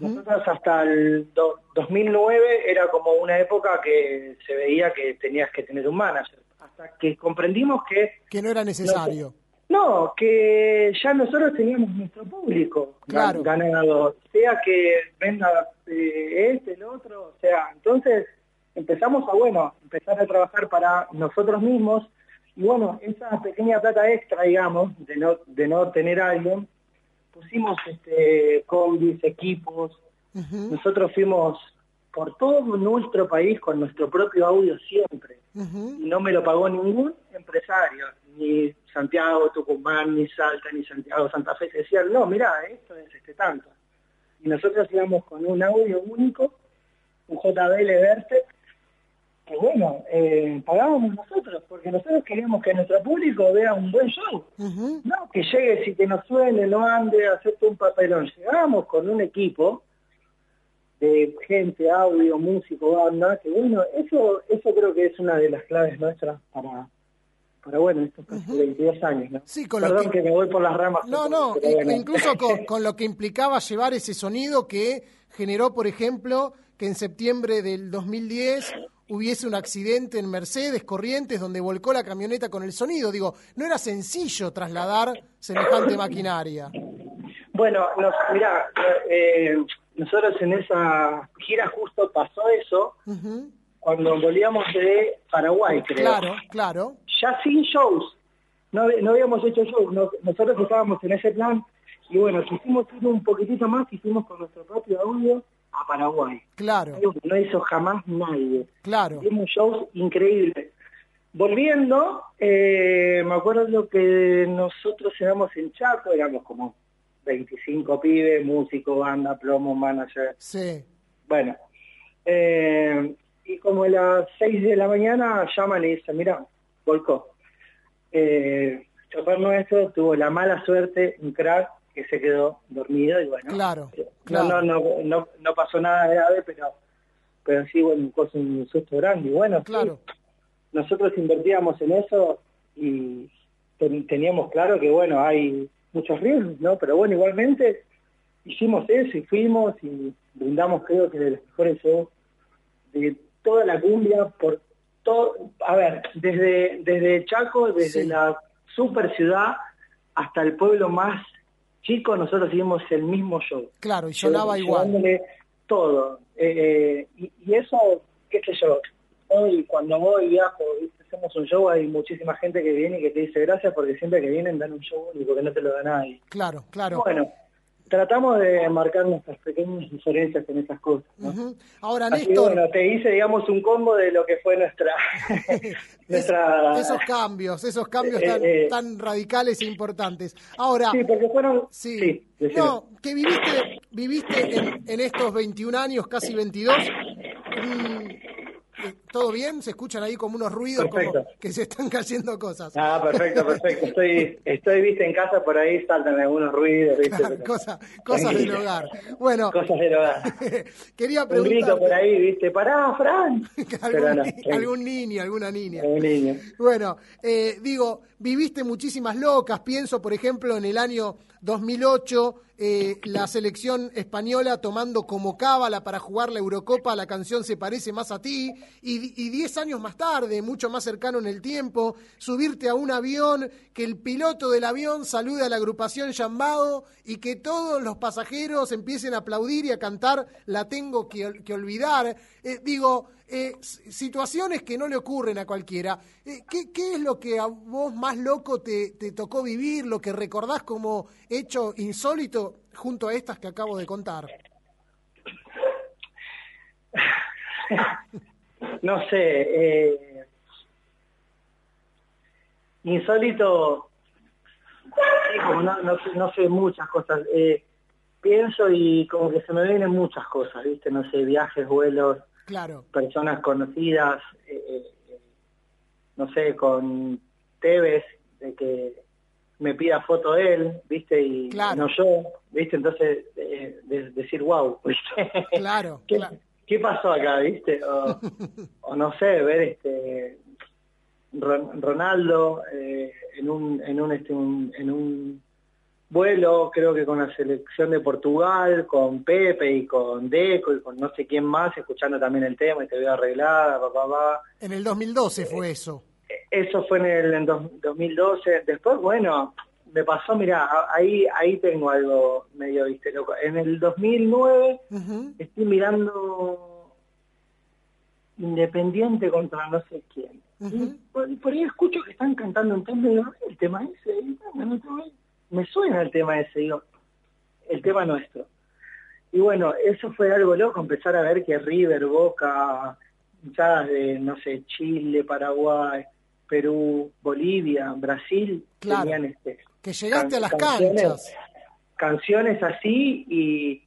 nosotros hasta el do- 2009 era como una época que se veía que tenías que tener un manager. Hasta que comprendimos que Que no era necesario. no, que ya nosotros teníamos nuestro público Claro. ganado, sea que venga eh, este, el otro, o sea, entonces empezamos a, bueno, empezar a trabajar para nosotros mismos. Y bueno, esa pequeña plata extra, digamos, de no, de no tener a alguien, pusimos este, combis, equipos, nosotros fuimos por todo nuestro país con nuestro propio audio siempre. Y no me lo pagó ningún empresario, ni Santiago, Tucumán, ni Salta, ni Santiago, Santa Fe, que decían, no, mira, esto es este tanto. Y nosotros íbamos con un audio único, un JBL Verte, que bueno, eh, pagábamos nosotros, porque nosotros queríamos que nuestro público vea un buen show. No, que llegue, si que nos suene, no ande, acepte un papelón. Llegábamos con un equipo de gente, audio, músico, banda, que bueno, eso eso creo que es una de las claves nuestras para, para bueno, estos casi 22 años, ¿no? Sí, con lo Perdón que- que... me voy por las ramas. No, pero no, pero bueno. incluso con, con lo que implicaba llevar ese sonido que generó, por ejemplo, que en septiembre del 2010 hubiese un accidente en Mercedes Corrientes donde volcó la camioneta con el sonido. Digo, no era sencillo trasladar semejante maquinaria. Bueno, nos, mirá, eh, nosotros en esa gira justo pasó eso cuando volvíamos de Paraguay, creo. Claro, claro. ya sin shows. No, no habíamos hecho shows, no- nosotros estábamos en ese plan y bueno, quisimos ir un poquitito más, hicimos con nuestro propio audio a Paraguay. Claro, Algo que no hizo jamás nadie. claro. Hicimos shows increíbles. Volviendo, eh, me acuerdo que nosotros éramos en Chaco, éramos como 25 pibes, músico, banda, plomo, manager. Sí. Bueno, eh, y como a las 6 de la mañana llaman y dicen, mira, volcó. Eh, chofer nuestro tuvo la mala suerte, un crack, que se quedó dormido y bueno, Claro, no, claro. no, no, no, no pasó nada grave, pero pero sí, bueno, cosa- un susto grande. Y bueno, sí, Claro. nosotros invertíamos en eso y ten- teníamos claro que, bueno, hay muchos riesgos, ¿no? Pero bueno, igualmente hicimos eso y fuimos y brindamos, creo que de los mejores shows de toda la cumbia, por todo, a ver, desde, desde Chaco, desde Sí. la super ciudad hasta el pueblo más chico, nosotros hicimos el mismo show. Claro, y sonaba igual. Todo. Eh, y, y eso, qué sé yo, hoy cuando voy viajo, ¿viste? hacemos un show, hay muchísima gente que viene y que te dice gracias porque siempre que vienen dan un show único que no te lo da nadie. Claro, claro. Bueno, tratamos de marcar nuestras pequeñas diferencias en esas cosas. ¿no? Ahora, Así Néstor, bueno, te hice, digamos, un combo de lo que fue nuestra... nuestra esos cambios, esos cambios Eh, tan, eh. tan radicales e importantes. Ahora, Sí, porque fueron... Sí. No, que viviste, viviste en, en estos 21 años, casi 22, un eh, ¿todo bien? ¿Se escuchan ahí como unos ruidos como que se están cayendo cosas? Ah, perfecto, perfecto. Estoy, estoy, viste, en casa por ahí saltan algunos ruidos, viste. Cosa- cosas del hogar. Bueno, Cosas del hogar. quería Un grito preguntar por ahí, viste, pará, Fran. Algún, no, ni- tranquilo. algún niño, alguna niña. Un niño. Bueno, eh, digo, viviste muchísimas locas. Pienso, por ejemplo, en el año 2008, eh, la selección española tomando como cábala para jugar la Eurocopa, la canción Se parece más a ti. Y, y diez años más tarde, mucho más cercano en el tiempo, subirte a un avión, que el piloto del avión salude a la agrupación llamado y que todos los pasajeros empiecen a aplaudir y a cantar La tengo que olvidar. Eh, digo, eh, situaciones que no le ocurren a cualquiera. Eh, ¿qué, es lo que a vos más loco te, tocó vivir, lo que recordás como hecho insólito junto a estas que acabo de contar? No sé, eh, insólito, sí, como no, no, no sé muchas cosas. Eh, pienso y como que se me vienen muchas cosas, ¿viste? No sé, viajes, vuelos, Claro, personas conocidas, eh, eh, no sé, con Tevez, de que me pida foto él, ¿viste? Y Claro. no yo, ¿viste? Entonces, eh, de- decir, wow, ¿viste? claro, ¿Qué, claro. qué pasó acá, viste? O, o no sé, ver este Ron- Ronaldo eh, en un en un este un- en un vuelo, creo que con la selección de Portugal, con Pepe y con Deco y con no sé quién más, escuchando también el tema y te veo arreglada, papá, papá. En el 2012 fue eso. Eso fue en el en dos- 2012. Después, bueno, me pasó, mira, ahí ahí tengo algo medio, viste, loco. En el 2009 Ujú. estoy mirando Independiente contra no sé quién. Y por, por ahí escucho que están cantando un tema el tema ese, y no, me suena el tema ese, digo, el tema nuestro. Y bueno, eso fue algo loco, empezar a ver que River, Boca, hinchadas de, no sé, Chile, Paraguay, Perú, Bolivia, Brasil, Claro. tenían este, Que llegaste a las canciones- canchas. canciones así y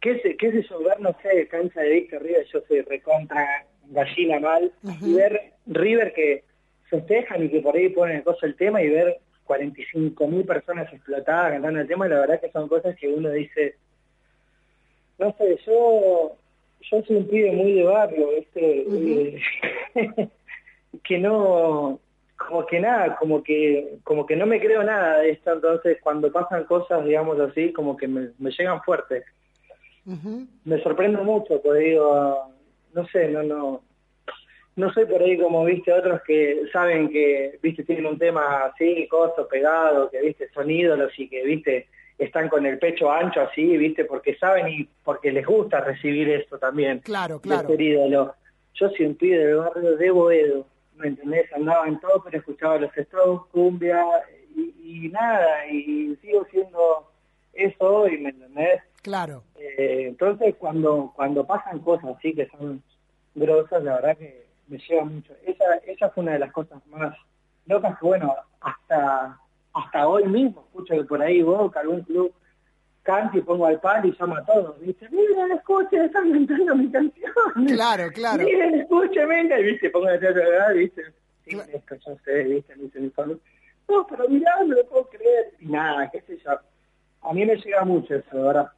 qué sé, qué sé yo, ver, no sé, cancha de Víctor River, yo soy recontra gallina mal, y ver River que festejan y que por ahí ponen el el tema y ver 45 mil personas explotadas cantando el tema, la verdad que son cosas que uno dice, no sé, yo yo soy un pibe muy de barrio, este que no como que nada, como que como que no me creo nada de esto, entonces cuando pasan cosas, digamos así, como que me, me llegan fuerte. Ujú. Me sorprendo mucho, porque digo, no sé, no no no soy por ahí como viste otros que saben que viste tienen un tema así, coso pegado, que viste son ídolos y que viste están con el pecho ancho así, viste, porque saben y porque les gusta recibir esto también. Claro, claro. ser ídolo. Yo soy un pibe del barrio de Boedo, ¿me entendés? Andaba en todo, pero escuchaba los Strokes, cumbia y, y nada, y sigo siendo eso hoy, ¿me entendés? Claro. Eh, entonces cuando cuando pasan cosas así que son grosas, la verdad que me lleva mucho. Esa, esa fue una de las cosas más locas que bueno, hasta hasta hoy mismo escucho que por ahí Boca, algún club canta y pongo al pan y llama a todos, dice, miren, escuchen, están cantando mi canción. Claro, claro. Miren, escuchen, venga, y viste, pongo el teatro de verdad, viste, sí, esto yo sé, viste, me dicen, no, pero mirá, no lo puedo creer. Y nada, qué sé yo. A mí me llega mucho eso, verdad.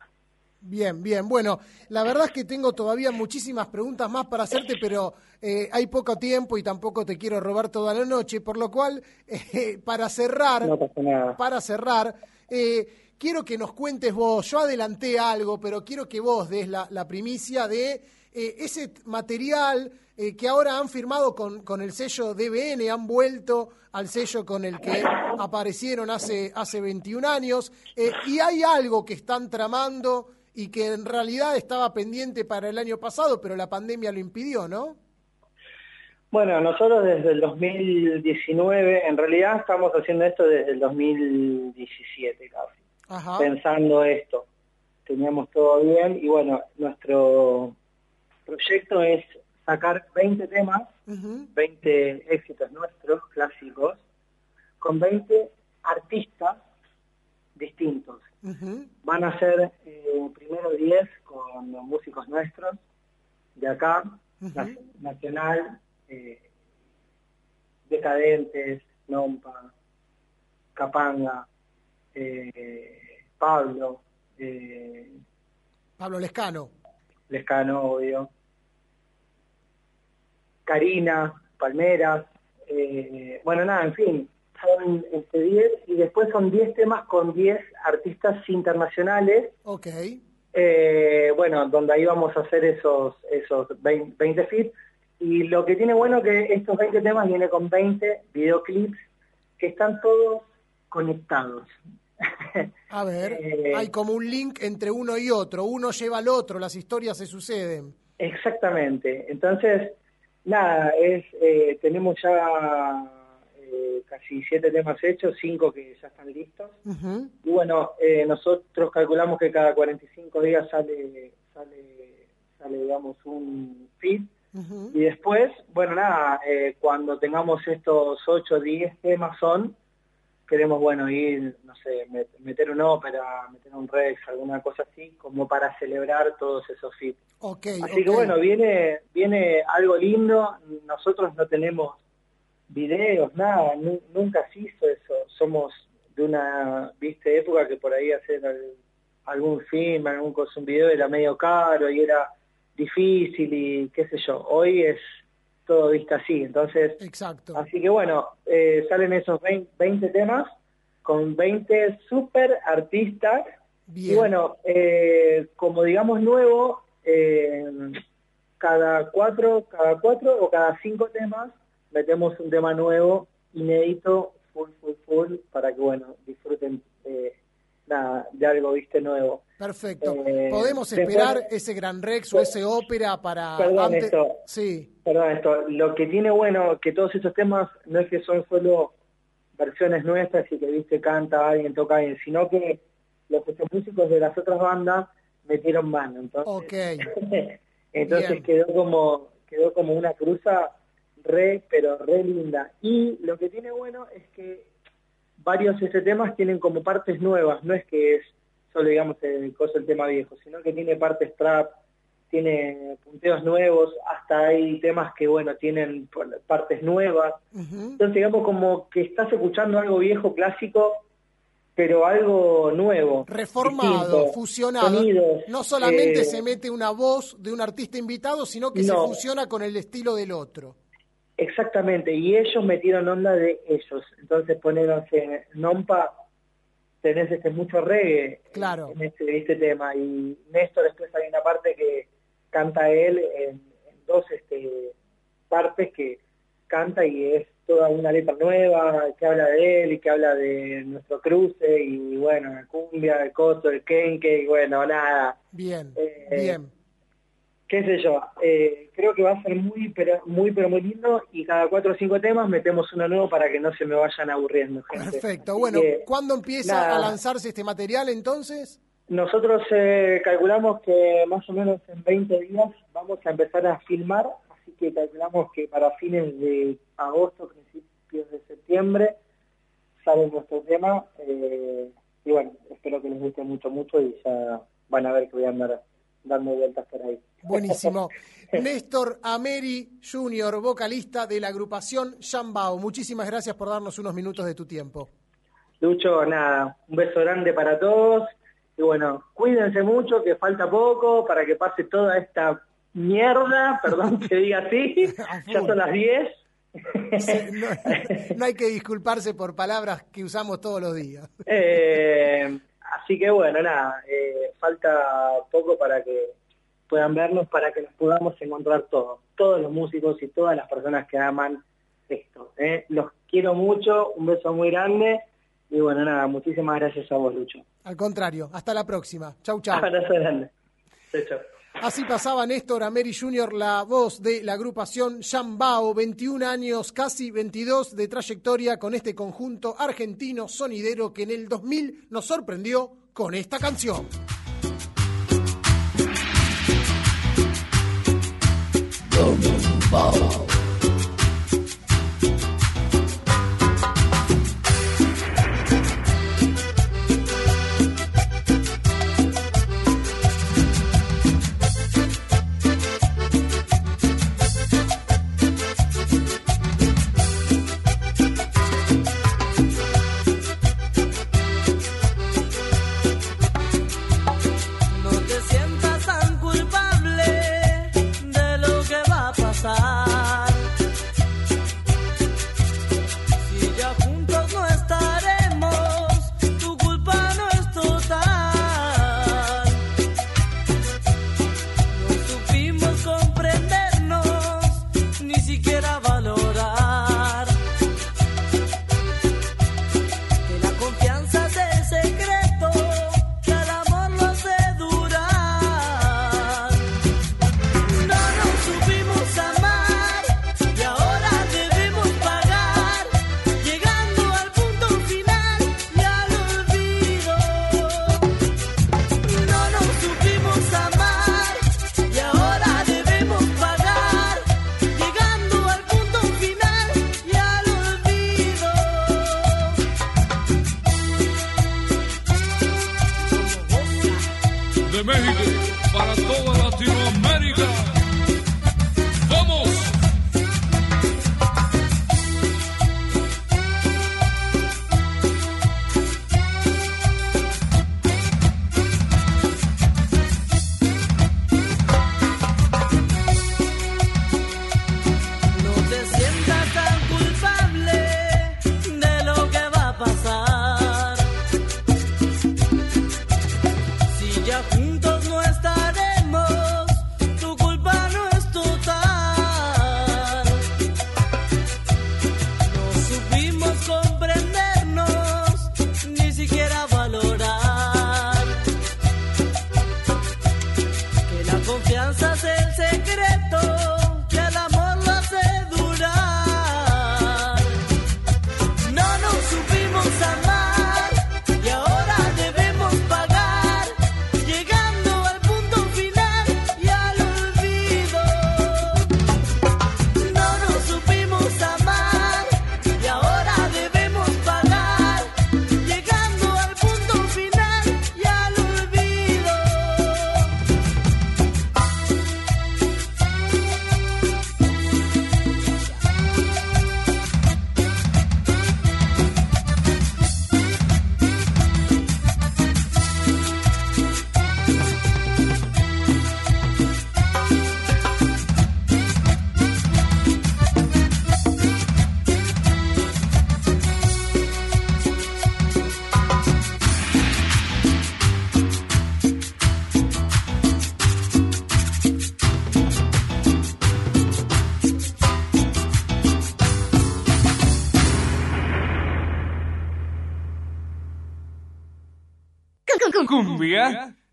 Bien, bien. Bueno, la verdad es que tengo todavía muchísimas preguntas más para hacerte, pero eh, hay poco tiempo y tampoco te quiero robar toda la noche, por lo cual, eh, para cerrar, No pasa nada. para cerrar, eh, quiero que nos cuentes vos, yo adelanté algo, pero quiero que vos des la, la primicia de ese material que ahora han firmado con, con el sello DBN, han vuelto al sello con el que aparecieron hace, hace 21 años, y hay algo que están tramando y que en realidad estaba pendiente para el año pasado, pero la pandemia lo impidió, ¿no? Bueno, nosotros desde el 2019, en realidad estamos haciendo esto desde el 2017 casi, Ajá. pensando esto. Teníamos todo bien y bueno, nuestro proyecto es sacar 20 temas, Ujú. 20 éxitos nuestros, clásicos, con 20 artistas distintos. Van a ser eh, primero 10 con los músicos nuestros de acá, nacional, eh, Decadentes, Nompa, Capanga, eh, Pablo, eh, Pablo Lescano. Lescano, obvio, Karina, Palmeras, eh, bueno, nada, en fin, son este, 10 y después son 10 temas con 10 artistas internacionales. Ok. Eh, bueno, donde ahí vamos a hacer esos, esos 20, 20 feats. Y lo que tiene bueno que estos 20 temas viene con 20 videoclips que están todos conectados. A ver, Eh, hay como un link entre uno y otro. Uno lleva al otro, las historias se suceden. Exactamente. Entonces, nada, es eh, tenemos ya casi siete temas hechos, cinco que ya están listos. Y bueno, eh, nosotros calculamos que cada 45 días sale, sale, sale digamos, un feed. Y después, bueno, nada, eh, cuando tengamos estos 8 o 10 temas son, queremos, bueno, ir, no sé, met- meter una ópera, meter un Rex, alguna cosa así, como para celebrar todos esos feeds. Así que bueno, viene, viene algo lindo, nosotros no tenemos videos, nada, nu- nunca se hizo eso, somos de una, viste, época que por ahí hacer al- algún film, algún un video era medio caro y era difícil y qué sé yo, hoy es todo visto así, entonces, Exacto. así que bueno, eh, salen esos 20, 20 temas con 20 super artistas Bien. y bueno, eh, como digamos nuevo, eh, cada cuatro, cada cuatro o cada cinco temas metemos un tema nuevo, inédito, full, full, full, para que bueno, disfruten eh, nada, de algo viste nuevo. Perfecto. Eh, ¿Podemos después- esperar ese gran Rex o ese ópera para Perdón, antes? esto. Sí, Perdón, esto, lo que tiene bueno que todos estos temas no es que son solo versiones nuestras y que viste canta alguien, toca alguien, sino que los otros músicos de las otras bandas metieron mano. Entonces. Entonces Bien. quedó como quedó como una cruza re, pero re linda. Y lo que tiene bueno es que varios de estos temas tienen como partes nuevas, no es que es solo digamos el, el tema viejo, sino que tiene partes trap, tiene punteos nuevos, hasta hay temas que bueno, tienen partes nuevas. Entonces digamos como que estás escuchando algo viejo, clásico, pero algo nuevo. Reformado, distinto, fusionado. sonidos, no solamente eh, se mete una voz de un artista invitado, sino que se fusiona con el estilo del otro. Exactamente, y ellos metieron onda de ellos. Entonces ponieron en Nompa, tenés este mucho reggae Claro. en este, este tema. Y Néstor después hay una parte que canta él en, en dos este, partes que canta y es toda una letra nueva que habla de él y que habla de nuestro cruce y bueno, la cumbia, el coso, el kenke y bueno, nada. Bien, Eh, bien. Qué sé yo, eh, creo que va a ser muy pero muy pero muy lindo y cada cuatro o cinco temas metemos uno nuevo para que no se me vayan aburriendo. gente. Perfecto. Así Bueno, que, ¿cuándo empieza nada. a lanzarse este material entonces? nosotros eh, calculamos que más o menos en 20 días vamos a empezar a filmar, así que calculamos que para fines de agosto, principios de septiembre, sale nuestro tema. eh, y bueno, espero que les guste mucho, mucho y ya van a ver que voy a andar dando vueltas por ahí. Buenísimo. Néstor Ameri Jr., vocalista de la agrupación Shambao. Muchísimas gracias por darnos unos minutos de tu tiempo. Lucho, nada, un beso grande para todos. Y bueno, cuídense mucho, que falta poco para que pase toda esta mierda, perdón que diga así. Ya son las 10. Sí, no, no hay que disculparse por palabras que usamos todos los días. Eh, así que bueno, nada, eh, falta poco para que puedan vernos, para que nos podamos encontrar todos, todos los músicos y todas las personas que aman esto. ¿eh? Los quiero mucho, un beso muy grande y bueno, nada, muchísimas gracias a vos, Lucho. Al contrario, hasta la próxima. Chau, chau. Abrazo grande. Chau, chau. Así pasaba Néstor Ameri Jr., la voz de la agrupación Jambao, 21 años, casi 22 de trayectoria con este conjunto argentino sonidero que en el 2000 nos sorprendió con esta canción.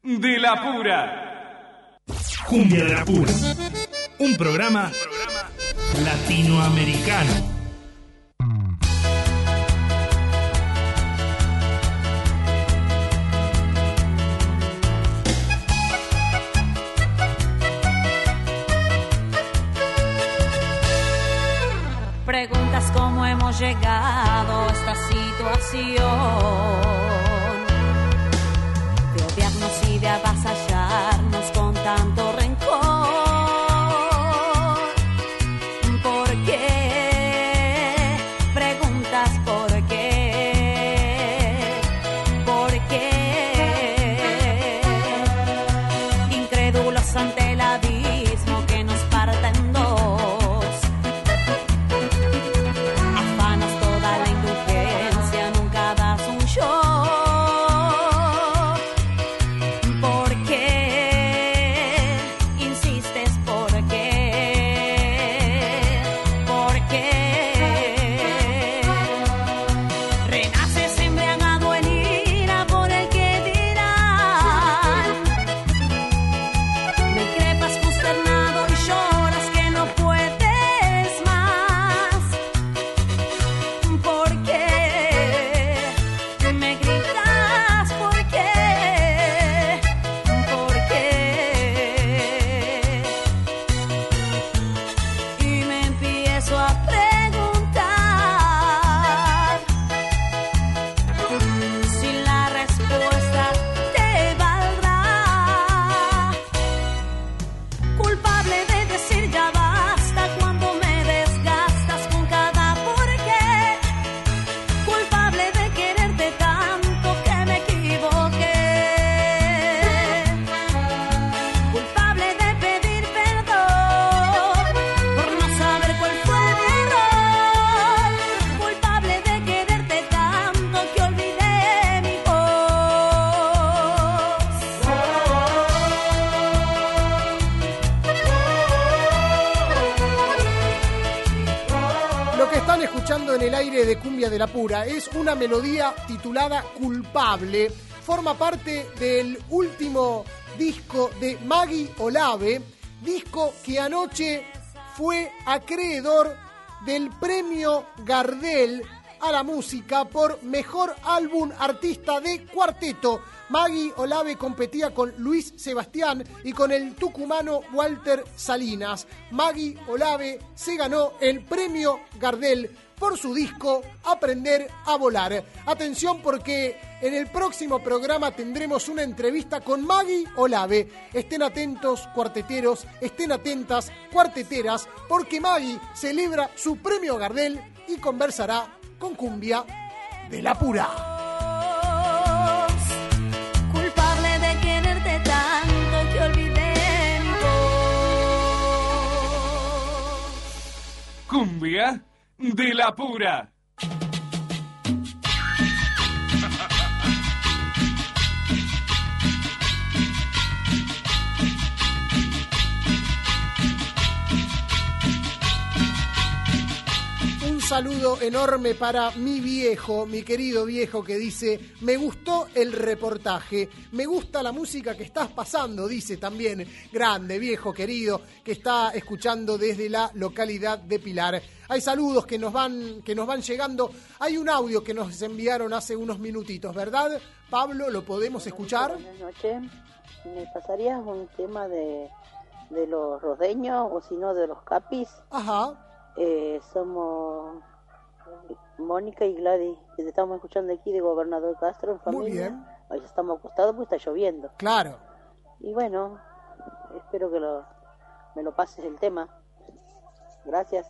de la pura. Cumbia de la pura. Un programa latinoamericano. preguntas cómo hemos llegado a esta situación. vida vas a una melodía titulada Culpable. Forma parte del último disco de Maggie Olave, disco que anoche fue acreedor del premio Gardel a la música por mejor álbum artista de cuarteto. Maggie Olave competía con Luis Sebastián y con el tucumano Walter Salinas. Maggie Olave se ganó el premio Gardel por su disco Aprender a Volar. Atención porque en el próximo programa tendremos una entrevista con Maggie Olave. Estén atentos, cuarteteros, estén atentas, cuarteteras, porque Maggie celebra su premio Gardel y conversará con Cumbia de la Pura. Cumbia de la pura. Saludo enorme para mi viejo, mi querido viejo que dice, me gustó el reportaje, me gusta la música que estás pasando, dice también, grande viejo querido, que está escuchando desde la localidad de Pilar. Hay saludos que nos van, que nos van llegando. Hay un audio que nos enviaron hace unos minutitos, ¿verdad? Pablo, ¿lo podemos escuchar? Buenas noches. ¿Me pasarías un tema de, de los rodeños o si no de los capis? Ajá. Eh, somos Mónica y Gladys, que te estamos escuchando aquí de Gobernador Castro en familia. Muy bien. Hoy estamos acostados porque está lloviendo. Claro. Y bueno, espero que lo, me lo pases el tema. Gracias.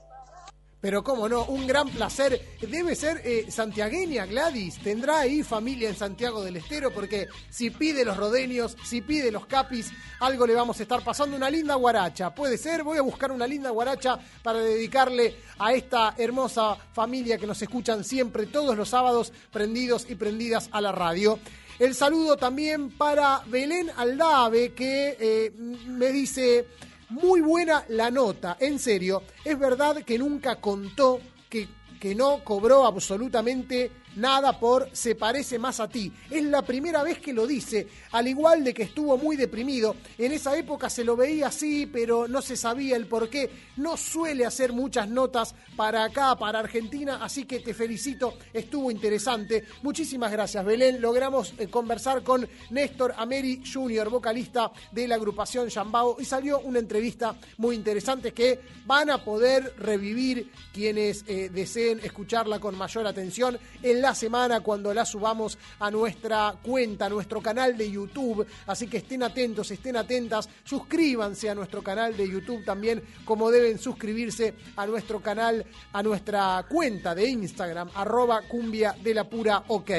Pero cómo no, un gran placer. Debe ser eh, santiagueña Gladys. Tendrá ahí familia en Santiago del Estero porque si pide los rodeños, si pide los capis, algo le vamos a estar pasando. Una linda guaracha. Puede ser, voy a buscar una linda guaracha para dedicarle a esta hermosa familia que nos escuchan siempre todos los sábados prendidos y prendidas a la radio. El saludo también para Belén Aldave que eh, me dice... Muy buena la nota, en serio. Es verdad que nunca contó que, que no cobró absolutamente nada por Se parece más a ti. Es la primera vez que lo dice, al igual de que estuvo muy deprimido. En esa época se lo veía así, pero no se sabía el por qué. No suele hacer muchas notas para acá, para Argentina, así que te felicito, estuvo interesante. Muchísimas gracias, Belén. Logramos eh, conversar con Néstor Ameri Jr., vocalista de la agrupación Yambao, y salió una entrevista muy interesante que van a poder revivir quienes eh, deseen escucharla con mayor atención en la semana cuando la subamos a nuestra cuenta, a nuestro canal de YouTube. Así que estén atentos, estén atentas, suscríbanse a nuestro canal de YouTube también, como deben suscribirse a nuestro canal, a nuestra cuenta de Instagram, arroba cumbia de la pura ok.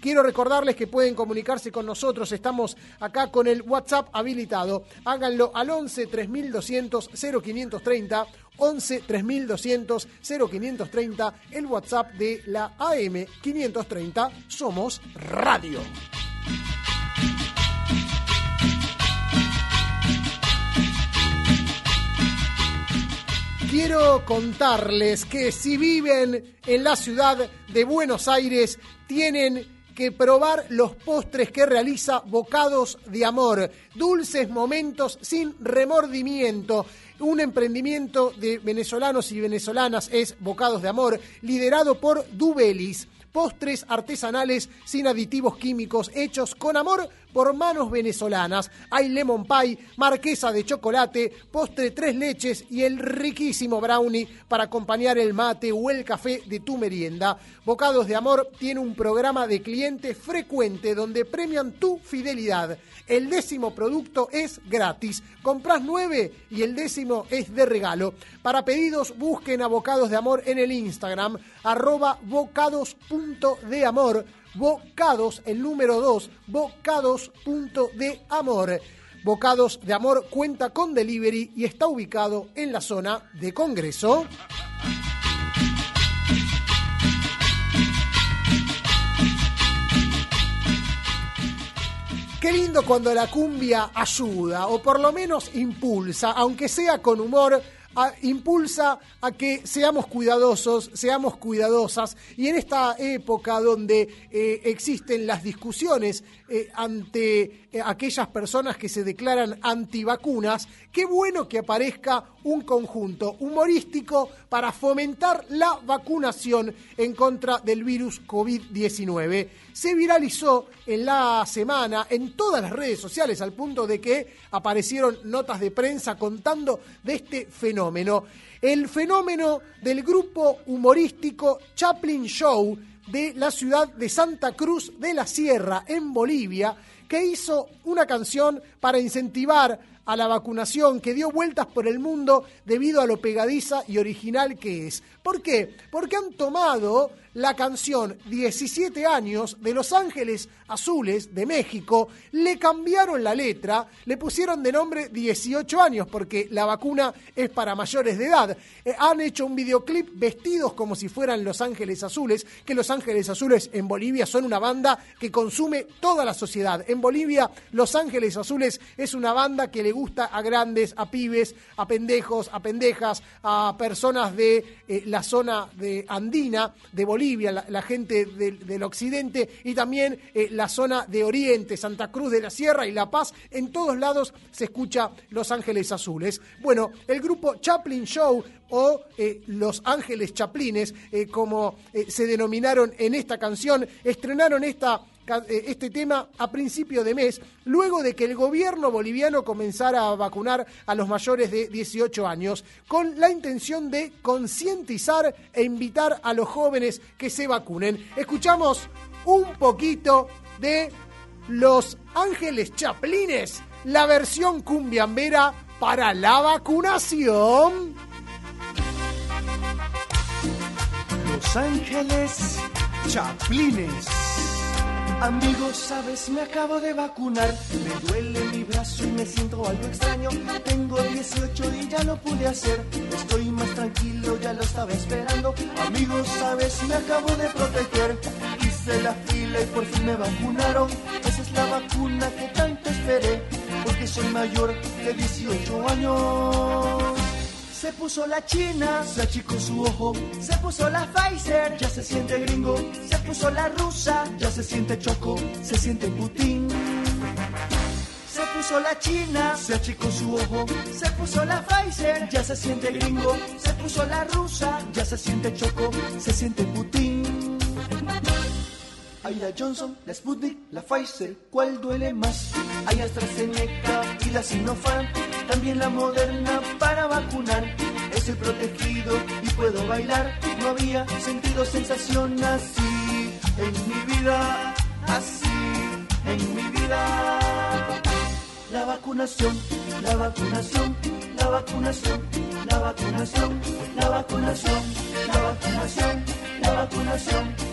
Quiero recordarles que pueden comunicarse con nosotros. Estamos acá con el WhatsApp habilitado. Háganlo al 11 3200 0530. 11 3200 0530. El WhatsApp de la AM 530. Somos Radio. Quiero contarles que si viven en la ciudad de Buenos Aires, tienen que probar los postres que realiza Bocados de Amor. Dulces momentos sin remordimiento. Un emprendimiento de venezolanos y venezolanas es Bocados de Amor, liderado por Dubelis. Postres artesanales sin aditivos químicos, hechos con amor por manos venezolanas. Hay lemon pie, marquesa de chocolate, postre tres leches y el riquísimo brownie para acompañar el mate o el café de tu merienda. Bocados de Amor tiene un programa de cliente frecuente donde premian tu fidelidad. El décimo producto es gratis. Compras nueve y el décimo es de regalo. Para pedidos busquen a Bocados de Amor en el Instagram, arroba Bocados, el número 2, bocados.de amor. Bocados de Amor cuenta con delivery y está ubicado en la zona de Congreso. Qué lindo cuando la cumbia ayuda, o por lo menos impulsa, aunque sea con humor, impulsa a que seamos cuidadosos, seamos cuidadosas, y en esta época donde eh, existen las discusiones eh, ante aquellas personas que se declaran antivacunas, qué bueno que aparezca un conjunto humorístico para fomentar la vacunación en contra del virus COVID-19. Se viralizó en la semana en todas las redes sociales al punto de que aparecieron notas de prensa contando de este fenómeno. El fenómeno del grupo humorístico Chaplin Show de la ciudad de Santa Cruz de la Sierra, en Bolivia, que hizo una canción para incentivar a la vacunación que dio vueltas por el mundo debido a lo pegadiza y original que es. ¿Por qué? Porque han tomado la canción 17 años de Los Ángeles Azules de México, le cambiaron la letra, le pusieron de nombre 18 años porque la vacuna es para mayores de edad. Eh, han hecho un videoclip vestidos como si fueran Los Ángeles Azules, que Los Ángeles Azules en Bolivia son una banda que consume toda la sociedad. En Bolivia, Los Ángeles Azules es una banda que le gusta a grandes, a pibes, a pendejos, a pendejas, a personas de eh, la zona de andina de Bolivia, la, gente del, occidente y también eh, la zona de Oriente, Santa Cruz de la Sierra y La Paz. En todos lados se escucha Los Ángeles Azules. Bueno, el grupo Chaplin Show o eh, Los Ángeles Chaplines, eh, como se denominaron en esta canción, estrenaron esta este tema a principio de mes, luego de que el gobierno boliviano comenzara a vacunar a los mayores de 18 años, con la intención de concientizar e invitar a los jóvenes que se vacunen. Escuchamos un poquito de Los Ángeles Chaplines, la versión cumbiambera para la vacunación. Los Ángeles Chaplines. Amigos, sabes, me acabo de vacunar. Me duele mi brazo y me siento algo extraño. Tengo 18 y ya lo pude hacer. Estoy más tranquilo, ya lo estaba esperando. Amigos, sabes, me acabo de proteger. Hice la fila y por fin me vacunaron. Esa es la vacuna que tanto esperé. Porque soy mayor de 18 años. Se puso la china, se achicó su ojo. Se puso la Pfizer, ya se siente gringo. Se puso la rusa, ya se siente choco. Se siente Putin. Se puso la china, se achicó su ojo. Se puso la Pfizer, ya se siente gringo. Se puso la rusa, ya se siente choco. Se siente Putin. Hay la Johnson, la Sputnik, la Pfizer, ¿cuál duele más? Hay AstraZeneca y la Sinopharm, también la Moderna para vacunar. Estoy protegido y puedo bailar. No había sentido sensación así en mi vida, así en mi vida. La vacunación, la vacunación, la vacunación, la vacunación, la vacunación, la vacunación, la vacunación, la vacunación.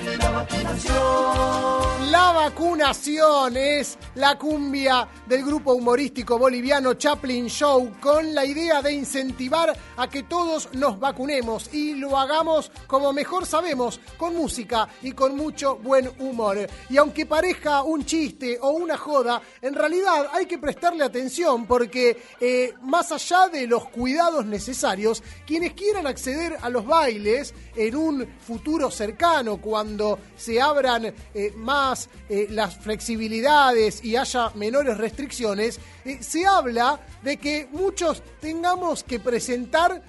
La vacunación es la cumbia del grupo humorístico boliviano Chaplin Show con la idea de incentivar a que todos nos vacunemos y lo hagamos como mejor sabemos, con música y con mucho buen humor. Y aunque parezca un chiste o una joda, en realidad hay que prestarle atención porque eh, más allá de los cuidados necesarios, quienes quieran acceder a los bailes en un futuro cercano, cuando se abran eh, más eh, las flexibilidades y haya menores restricciones, eh, se habla de que muchos tengamos que presentar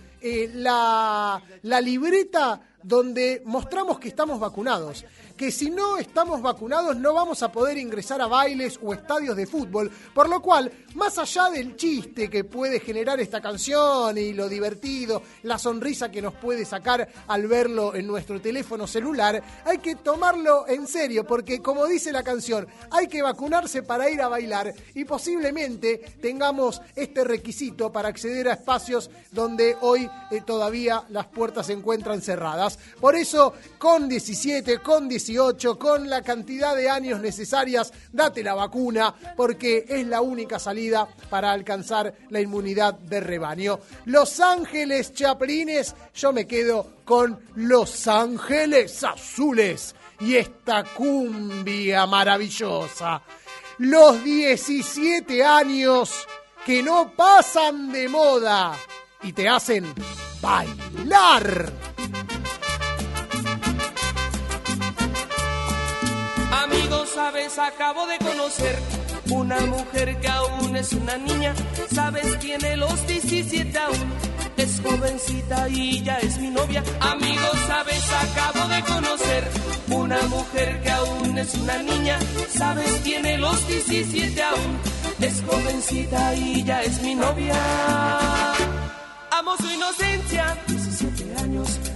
la libreta donde mostramos que estamos vacunados. Que si no estamos vacunados no vamos a poder ingresar a bailes o estadios de fútbol. Por lo cual, más allá del chiste que puede generar esta canción y lo divertido, la sonrisa que nos puede sacar al verlo en nuestro teléfono celular, hay que tomarlo en serio porque como dice la canción, hay que vacunarse para ir a bailar y posiblemente tengamos este requisito para acceder a espacios donde hoy eh, todavía las puertas se encuentran cerradas. Por eso, con 17, con 18, con la cantidad de años necesarias, date la vacuna porque es la única salida para alcanzar la inmunidad de rebaño. Los Ángeles Chaplines, yo me quedo con Los Ángeles Azules y esta cumbia maravillosa. Los 17 años que no pasan de moda y te hacen bailar. Sabes, acabo de conocer Una mujer que aún es una niña, sabes, tiene los 17 aún. Es jovencita y ya es mi novia. Amigos, sabes, acabo de conocer una mujer que aún es una niña, sabes, tiene los 17 aún. Es jovencita y ya es mi novia. Amo su inocencia, 17 años.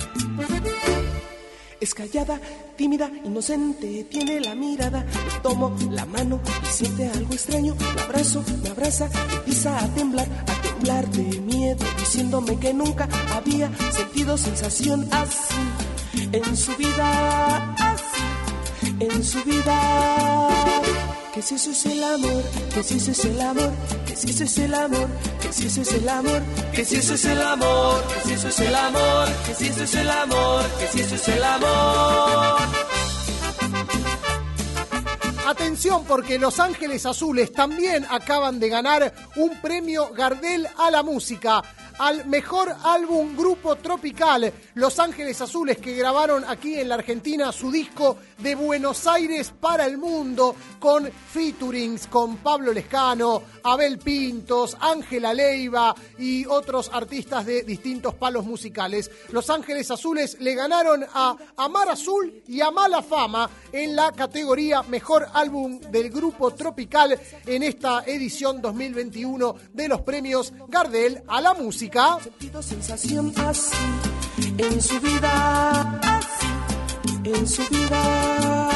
Es callada, tímida, inocente, tiene la mirada. Le tomo la mano y siente algo extraño. La abrazo, me abraza, empieza a temblar, a temblar de miedo, diciéndome que nunca había sentido sensación así en su vida, en su vida. Que si eso es el amor, que si eso es el amor, que si eso es el amor, que si eso es el amor, que si eso es el amor, que si eso es el amor, que si eso es el amor, que si eso es el amor. Atención porque Los Ángeles Azules también acaban de ganar un premio Gardel a la música al mejor álbum grupo tropical. Los Ángeles Azules que grabaron aquí en la Argentina su disco de Buenos Aires para el mundo con featurings con Pablo Lescano, Abel Pintos, Ángela Leiva y otros artistas de distintos palos musicales. Los Ángeles Azules le ganaron a Amar Azul y a Mala Fama en la categoría Mejor Álbum del Grupo Tropical en esta edición 2021 de los premios Gardel a la música. Sentido sensación así en su vida, así en su vida.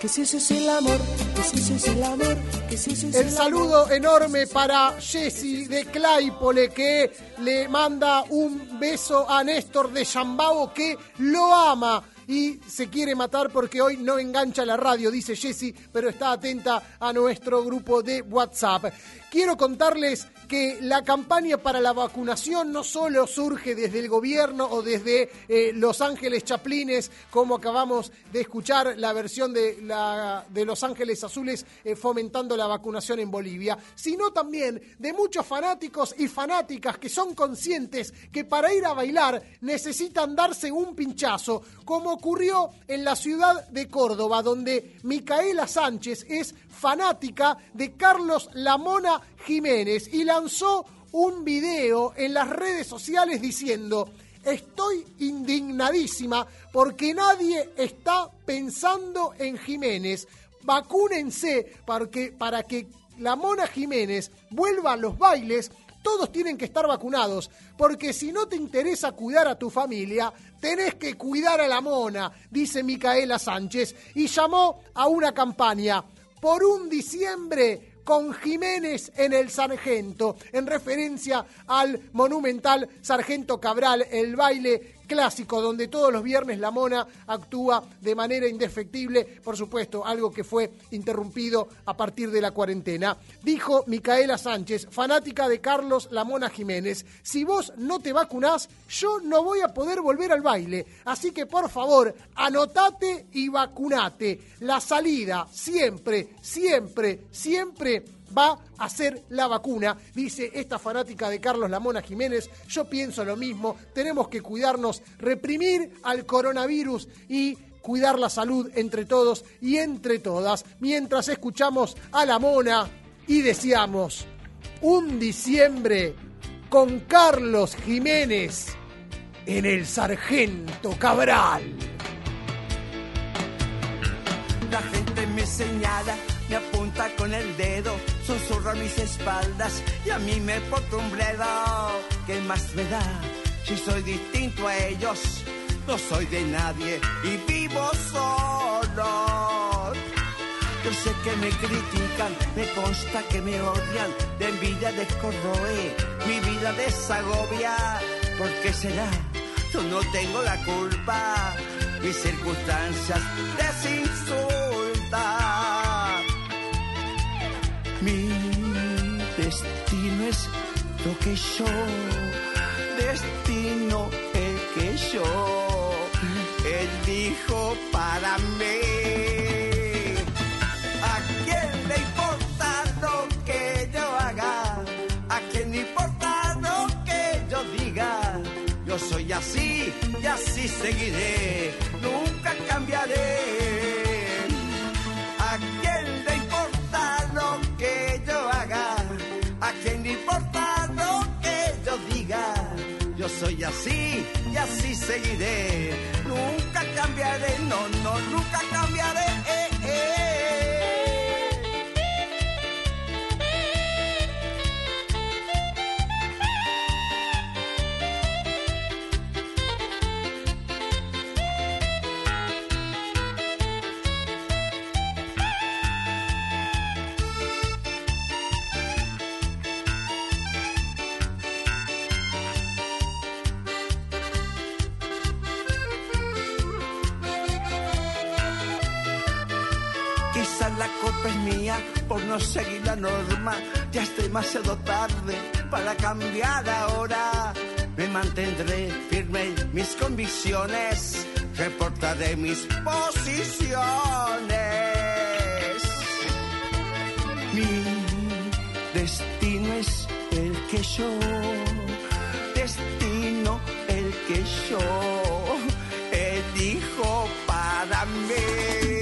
Que si ese es el amor, que si ese es el amor, que si ese es el, El saludo enorme para Jessy de Claypole que le manda un beso a Néstor de Yambao que lo ama y se quiere matar porque hoy no engancha la radio, dice Jessy, pero está atenta a nuestro grupo de WhatsApp. Quiero contarles que la campaña para la vacunación no solo surge desde el gobierno o desde eh, Los Ángeles Chaplines, como acabamos de escuchar la versión de, la, de Los Ángeles Azules eh, fomentando la vacunación en Bolivia, sino también de muchos fanáticos y fanáticas que son conscientes que para ir a bailar necesitan darse un pinchazo, como ocurrió en la ciudad de Córdoba, donde Micaela Sánchez es fanática de Carlos Lamona Jiménez y lanzó un video en las redes sociales diciendo, estoy indignadísima porque nadie está pensando en Jiménez. Vacúnense para que, para que la Mona Jiménez vuelva a los bailes. Todos tienen que estar vacunados, porque si no te interesa cuidar a tu familia, tenés que cuidar a la mona, dice Micaela Sánchez, y llamó a una campaña por un diciembre con Jiménez en el Sargento, en referencia al monumental Sargento Cabral, el baile clásico donde todos los viernes la mona actúa de manera indefectible, por supuesto, algo que fue interrumpido a partir de la cuarentena. Dijo Micaela Sánchez, fanática de Carlos La Mona Jiménez, si vos no te vacunás, yo no voy a poder volver al baile, así que por favor, anotate y vacunate. La salida siempre, siempre, siempre va a ser la vacuna, dice esta fanática de Carlos Lamona Jiménez. Yo pienso lo mismo, tenemos que cuidarnos, reprimir al coronavirus y cuidar la salud entre todos y entre todas, mientras escuchamos a la mona y deseamos un diciembre con Carlos Jiménez en el Sargento Cabral. La gente me señala, me apunta con el dedo, susurra mis espaldas y a mí me porta un bledo. ¿Qué más me da si soy distinto a ellos? No soy de nadie y vivo solo. Yo sé que me critican, me consta que me odian, de envidia descorroe, mi vida desagobia. ¿Por qué será? Yo no tengo la culpa, mis circunstancias desinsultan. Mi destino es lo que yo, destino el que yo, él dijo para mí. ¿A quién le importa lo que yo haga? ¿A quién le importa lo que yo diga? Yo soy así y así seguiré. Así y así seguiré. Nunca cambiaré, no, no, nunca cambiaré. eh, demasiado tarde para cambiar ahora. Me mantendré firme en mis convicciones. Reportaré mis posiciones. Mi destino es el que yo. Destino el que yo elijo para mí.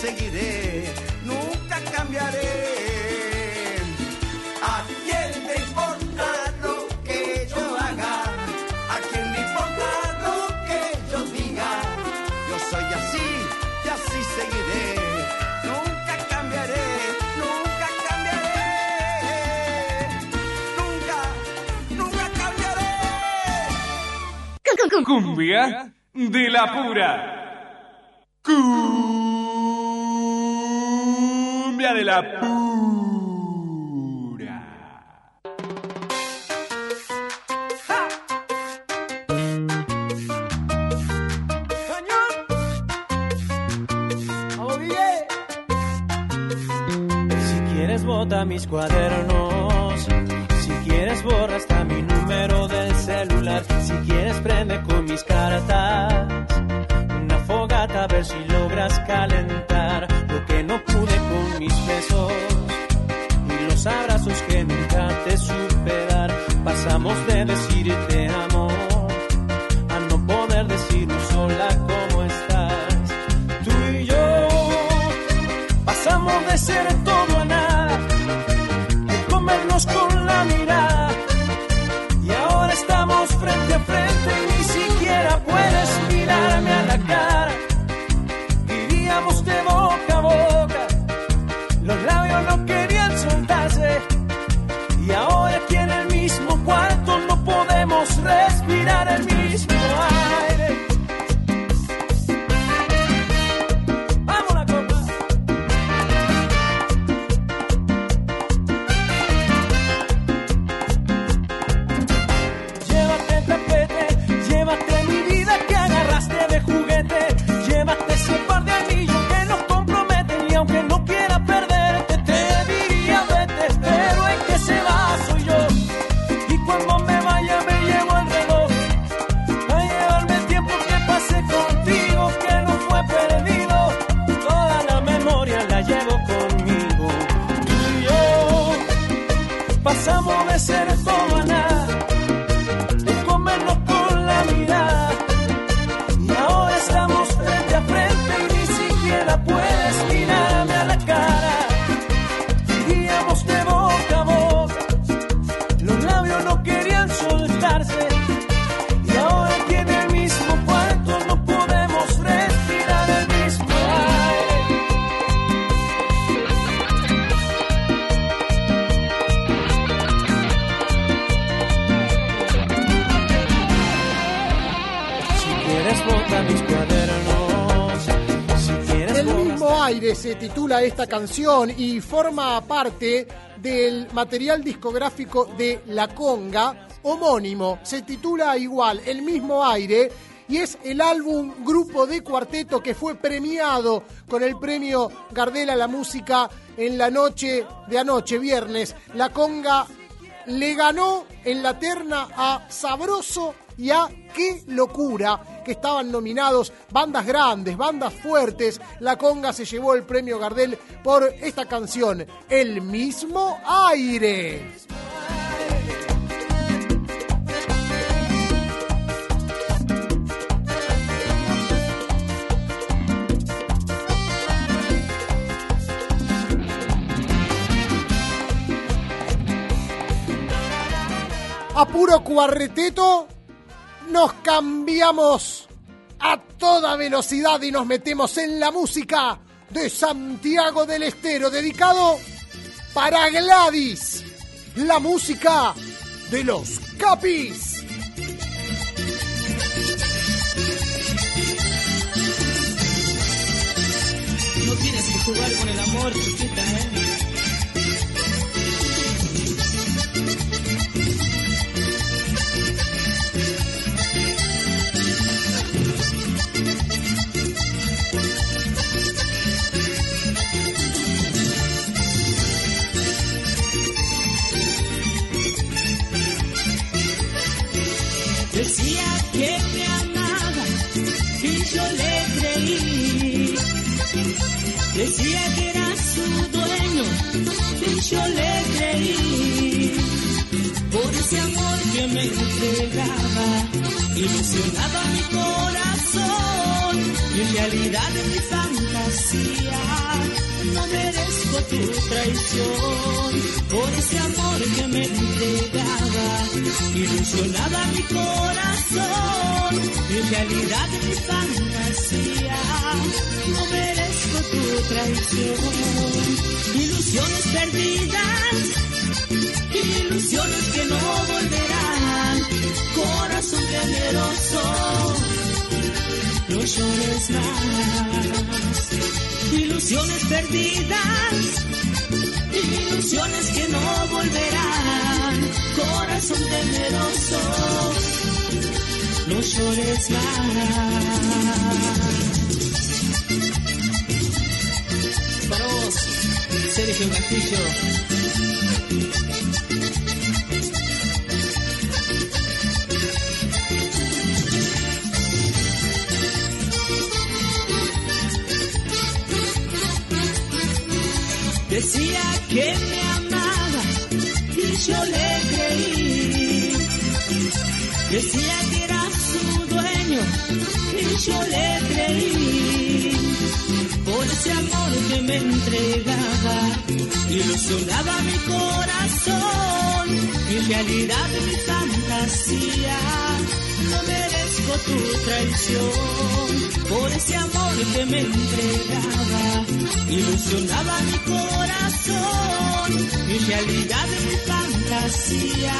seguiré, nunca cambiaré. ¿A quién le importa lo que yo haga? ¿A quién le importa lo que yo diga? Yo soy así y así seguiré, nunca cambiaré, nunca cambiaré. Nunca, nunca cambiaré. Cumbia de la pura. La pura. Si quieres bota mis cuadernos, si quieres borra hasta mi número del celular, si quieres prende con mis cartas. Una fogata a ver si logras calentar y los abrazos que nunca te supe dar. Pasamos de decir se titula esta canción y forma parte del material discográfico de La Conga, homónimo, se titula igual, El mismo aire, y es el álbum Grupo de Cuarteto que fue premiado con el premio Gardel a la música en la noche de anoche, viernes. La Conga le ganó en la terna a Sabroso y a Qué Locura, que estaban nominados bandas grandes, bandas fuertes. La Conga se llevó el premio Gardel por esta canción, El mismo aire. a puro cuarteto, nos cambiamos a toda velocidad y nos metemos en la música de Santiago del Estero, dedicado para Gladys, la música de los Capis. No tienes que jugar con el amor, ¿eh? Decía que era su dueño y yo le creí. Por ese amor que me entregaba, ilusionaba mi corazón. Y en realidad en mi fantasía tu traición. Por ese amor que me entregaba, ilusionaba mi corazón. En realidad mi fantasía no merezco tu traición. Ilusiones perdidas, ilusiones que no volverán. Corazón temeroso, no llores más. Ilusiones perdidas, ilusiones que no volverán. Corazón temeroso, no llores más. Para vos, Sergio Castillo. Decía que me amaba y yo le creí. Decía que era su dueño y yo le creí. Por ese amor que me entregaba, ilusionaba mi corazón. En realidad mi fantasía, no merezco tu traición. Por ese amor que me entregaba, ilusionaba mi corazón. Y en realidad mi fantasía,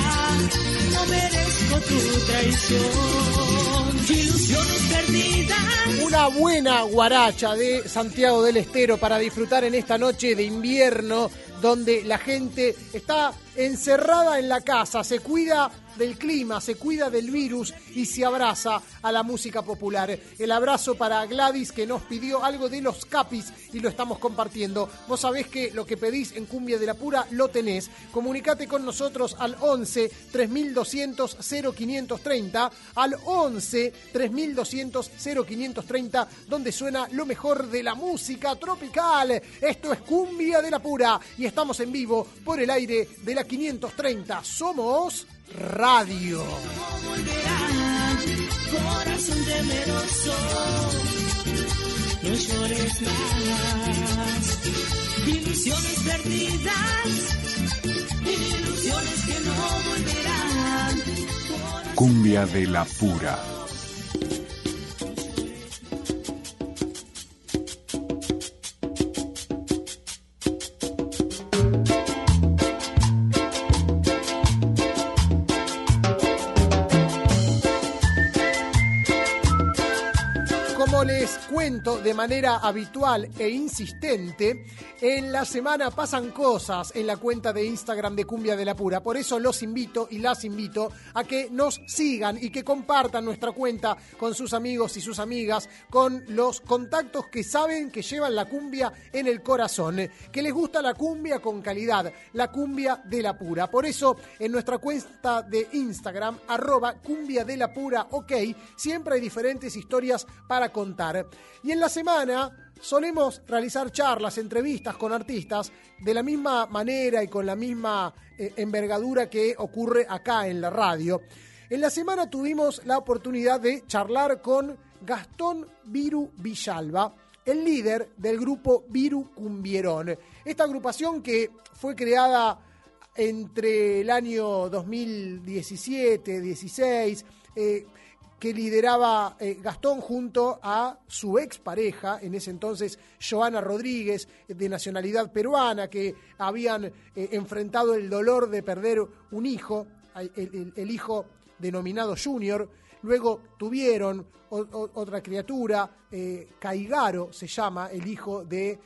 no merezco tu traición. Ilusiones perdidas. Una buena guaracha de Santiago del Estero para disfrutar en esta noche de invierno donde la gente está encerrada en la casa, se cuida del clima, se cuida del virus y se abraza a la música popular. El abrazo para Gladys que nos pidió algo de los capis y lo estamos compartiendo. Vos sabés que lo que pedís en Cumbia de la Pura lo tenés. Comunicate con nosotros al 11 3200 0530, al 11 3200 0530, donde suena lo mejor de la música tropical. Esto es Cumbia de la Pura y estamos en vivo por el aire de la 530. Somos Radio. Corazón temeroso, no llores más. Ilusiones perdidas, ilusiones que no volverán. Cumbia de la pura. Como como les cuento de manera habitual e insistente, en la semana pasan cosas en la cuenta de Instagram de Cumbia de la Pura. Por eso los invito y las invito a que nos sigan y que compartan nuestra cuenta con sus amigos y sus amigas, con los contactos que saben que llevan la cumbia en el corazón, que les gusta la cumbia con calidad, la cumbia de la pura. Por eso en nuestra cuenta de Instagram, arroba cumbia de la pura, ok, siempre hay diferentes historias para contar. Y en la semana solemos realizar charlas, entrevistas con artistas de la misma manera y con la misma eh, envergadura que ocurre acá en la radio. En la semana tuvimos la oportunidad de charlar con Gastón Viru Villalba, el líder del grupo Viru Cumbierón. Esta agrupación que fue creada entre el año 2017-16, eh, que lideraba eh, Gastón junto a su expareja, en ese entonces Joana Rodríguez, de nacionalidad peruana, que habían eh, enfrentado el dolor de perder un hijo, el, hijo denominado Junior. Luego tuvieron otra criatura, eh, Caigaro se llama, el hijo de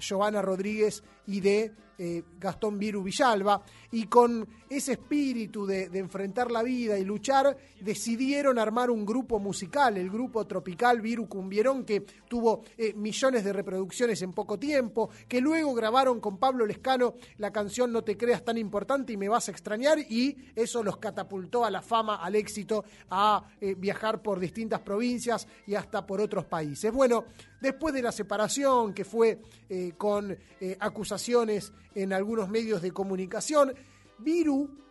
Joana Rodríguez y de eh, Gastón Viru Villalba, y con ese espíritu de, enfrentar la vida y luchar, decidieron armar un grupo musical, el grupo tropical Viru Cumbierón, que tuvo eh, millones de reproducciones en poco tiempo, que luego grabaron con Pablo Lescano la canción No te creas tan importante y me vas a extrañar, y eso los catapultó a la fama, al éxito, a eh, viajar por distintas provincias y hasta por otros países. Bueno, después de la separación, que fue eh, con eh, acusaciones en algunos medios de comunicación, Viru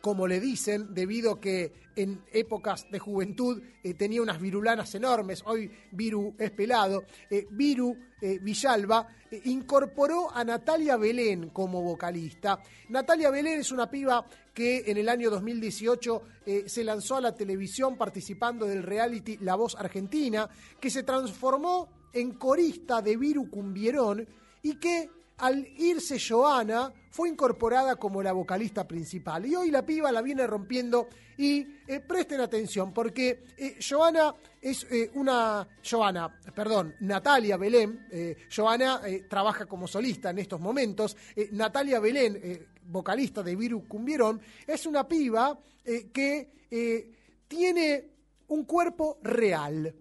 como le dicen, debido a que en épocas de juventud eh, tenía unas virulanas enormes, hoy Viru es pelado, Viru Villalba incorporó a Natalia Belén como vocalista. Natalia Belén es una piba que en el año 2018 eh, se lanzó a la televisión participando del reality La Voz Argentina, que se transformó en corista de Viru Cumbierón y que al irse Joana, fue incorporada como la vocalista principal. Y hoy la piba la viene rompiendo. Y eh, presten atención, porque eh, Joana es eh, una. Joana, perdón, Natalia Belén. eh, Joana trabaja como solista en estos momentos. Natalia Belén, vocalista de Viru Cumbierón, es una piba que tiene un cuerpo real,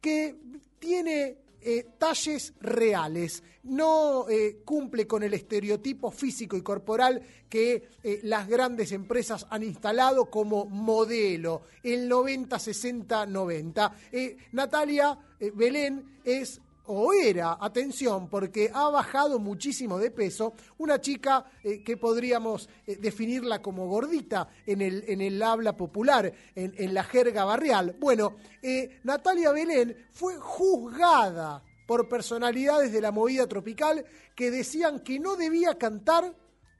que tiene eh, talles reales, no eh, cumple con el estereotipo físico y corporal que eh, las grandes empresas han instalado como modelo, el 90, 60, 90. Eh, Natalia Belén es o era, atención, porque ha bajado muchísimo de peso, una chica eh, que podríamos eh, definirla como gordita en el, en el habla popular, en, la jerga barrial. Bueno, eh, Natalia Belén fue juzgada por personalidades de la movida tropical que decían que no debía cantar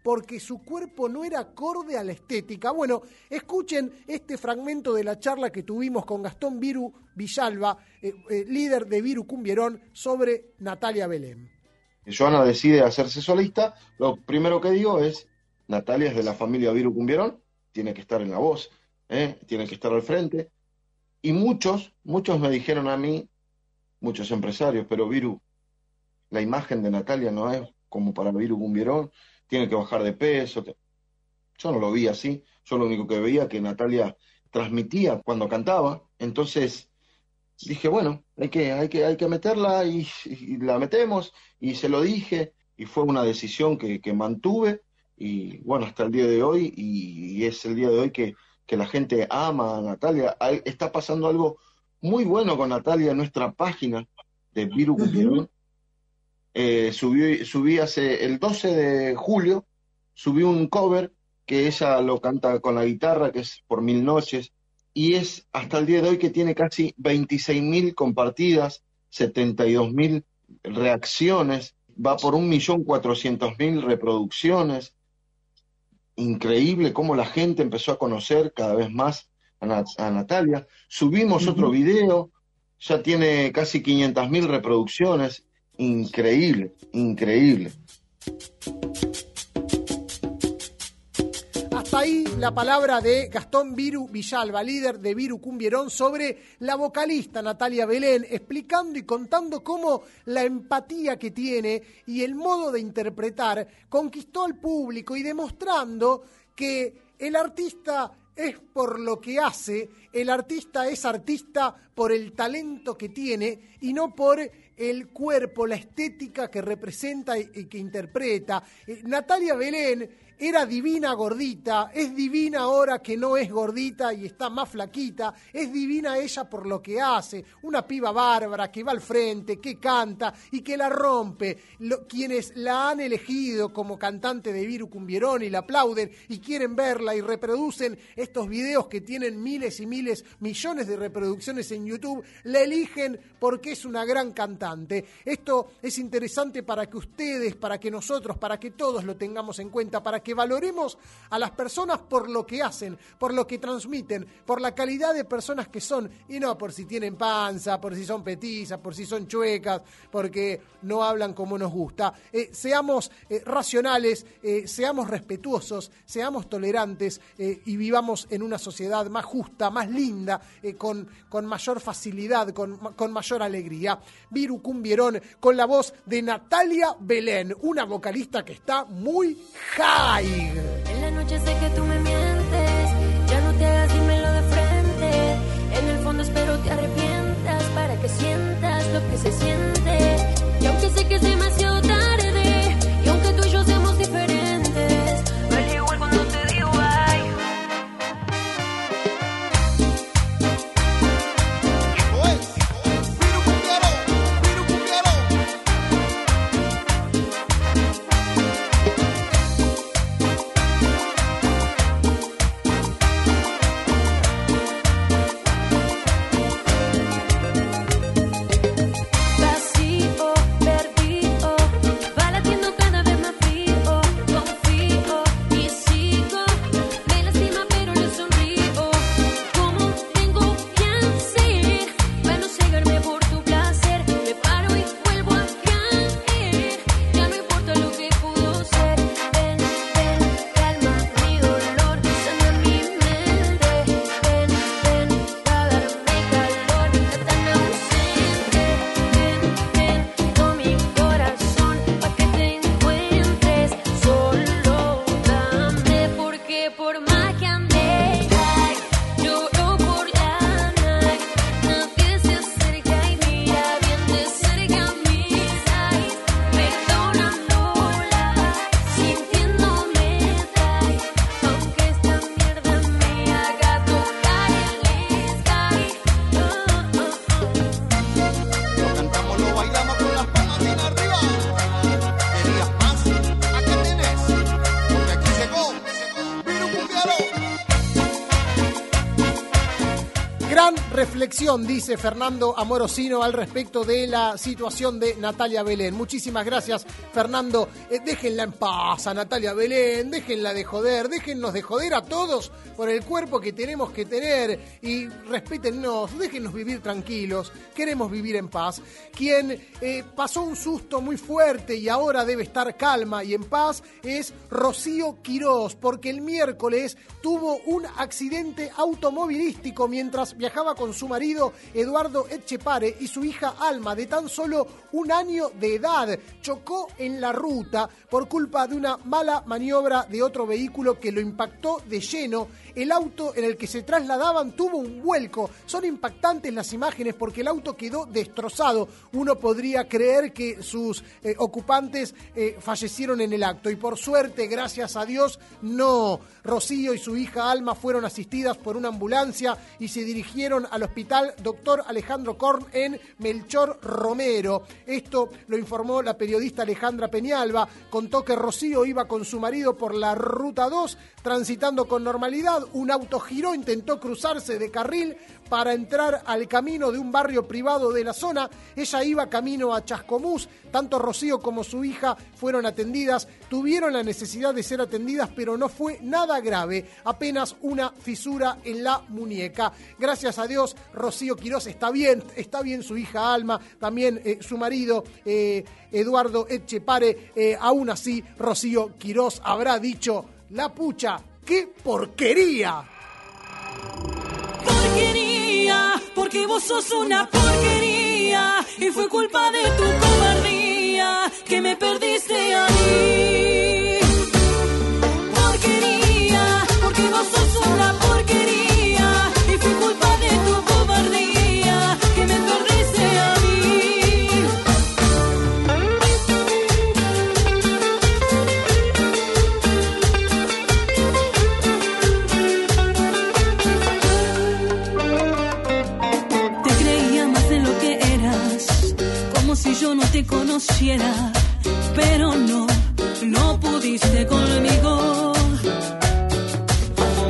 porque su cuerpo no era acorde a la estética. Bueno, escuchen este fragmento de la charla que tuvimos con Gastón Viru Villalba, eh, eh, líder de Viru Cumbierón, sobre Natalia Belén. Joana decide hacerse solista, lo primero que digo es, Natalia es de la familia Viru Cumbierón, tiene que estar en la voz, ¿eh? tiene que estar al frente. Y muchos, muchos me dijeron a mí, muchos empresarios, pero Viru, la imagen de Natalia no es como para Viru Cumbierón, tiene que bajar de peso. Yo no lo vi así, yo lo único que veía que Natalia transmitía cuando cantaba, entonces dije, bueno, hay que, hay que, hay que meterla y, y la metemos, y se lo dije, y fue una decisión que, que mantuve, y bueno, hasta el día de hoy, y, y es el día de hoy que, que la gente ama a Natalia. Hay- está pasando algo muy bueno con Natalia en nuestra página de Viru. Eh, subí, subí hace el 12 de julio, subí un cover que ella lo canta con la guitarra, que es por mil noches, y es hasta el día de hoy que tiene casi 26.000 compartidas, 72.000 reacciones, va por 1.400.000 reproducciones. Increíble cómo la gente empezó a conocer cada vez más a, Na- a Natalia. Subimos otro video, ya tiene casi 500.000 reproducciones. Increíble, increíble. Hasta ahí la palabra de Gastón Viru Villalba, líder de Viru Cumbierón, sobre la vocalista Natalia Belén, explicando y contando cómo la empatía que tiene y el modo de interpretar conquistó al público y demostrando que el artista es por lo que hace, el artista es artista por el talento que tiene y no por el cuerpo, la estética que representa y que interpreta. Eh, Natalia Belén era divina gordita, es divina ahora que no es gordita y está más flaquita, es divina ella por lo que hace, una piba bárbara que va al frente, que canta y que la rompe. Quienes la han elegido como cantante de Viru Cumbierón y la aplauden y quieren verla y reproducen estos videos que tienen miles y miles, millones de reproducciones en YouTube, la eligen porque es una gran cantante. Esto es interesante para que ustedes, para que nosotros, para que todos lo tengamos en cuenta, para que valoremos a las personas por lo que hacen, por lo que transmiten, por la calidad de personas que son, y no por si tienen panza, por si son petizas, por si son chuecas, porque no hablan como nos gusta. Eh, seamos eh, racionales, eh, seamos respetuosos, seamos tolerantes y vivamos en una sociedad más justa, más linda, con, con mayor facilidad, con, con mayor alegría. Viru Cumbierón con la voz de Natalia Belén, una vocalista que está muy En la noche sé que tú me mientes, dice Fernando Amorosino al respecto de la situación de Natalia Belén. Muchísimas gracias, Fernando. Eh, déjenla en paz a Natalia Belén, déjenla de joder, déjennos de joder a todos por el cuerpo que tenemos que tener y respétennos, déjennos vivir tranquilos, queremos vivir en paz. Quien eh, pasó un susto muy fuerte y ahora debe estar calma y en paz es Rocío Quirós, porque el miércoles tuvo un accidente automovilístico mientras viajaba con su marido Eduardo Etchepare y su hija Alma, de tan solo un año de edad. Chocó en la ruta por culpa de una mala maniobra de otro vehículo que lo impactó de lleno. El auto en el que se trasladaban tuvo un vuelco. Son impactantes las imágenes porque el auto quedó destrozado. Uno podría creer que sus eh, ocupantes eh, fallecieron en el acto y por suerte, gracias a Dios, no. Rocío y su hija Alma fueron asistidas por una ambulancia y se dirigieron al hospital Dr. Alejandro Korn en Melchor Romero. Esto lo informó la periodista Alejandra Peñalba. Contó que Rocío iba con su marido por la ruta 2 transitando con normalidad. Un auto giró, intentó cruzarse de carril para entrar al camino de un barrio privado de la zona. Ella iba camino a Chascomús. Tanto Rocío como su hija fueron atendidas. Tuvieron la necesidad de ser atendidas, pero no fue nada grave. Apenas una fisura en la muñeca. Gracias a Dios, Rocío Quirós está bien. Está bien su hija Alma, también eh, su marido eh, Eduardo Etchepare. Eh, aún así, Rocío Quirós habrá dicho, la pucha, ¡Qué porquería! Porque vos sos una porquería y fue culpa de tu cobardía que me perdiste a mí. Te conociera, pero no, no pudiste conmigo.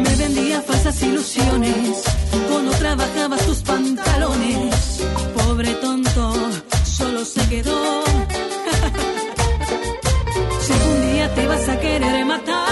Me vendía falsas ilusiones, cuando trabajabas tus pantalones. Pobre tonto, solo se quedó. Si un día te vas a querer matar,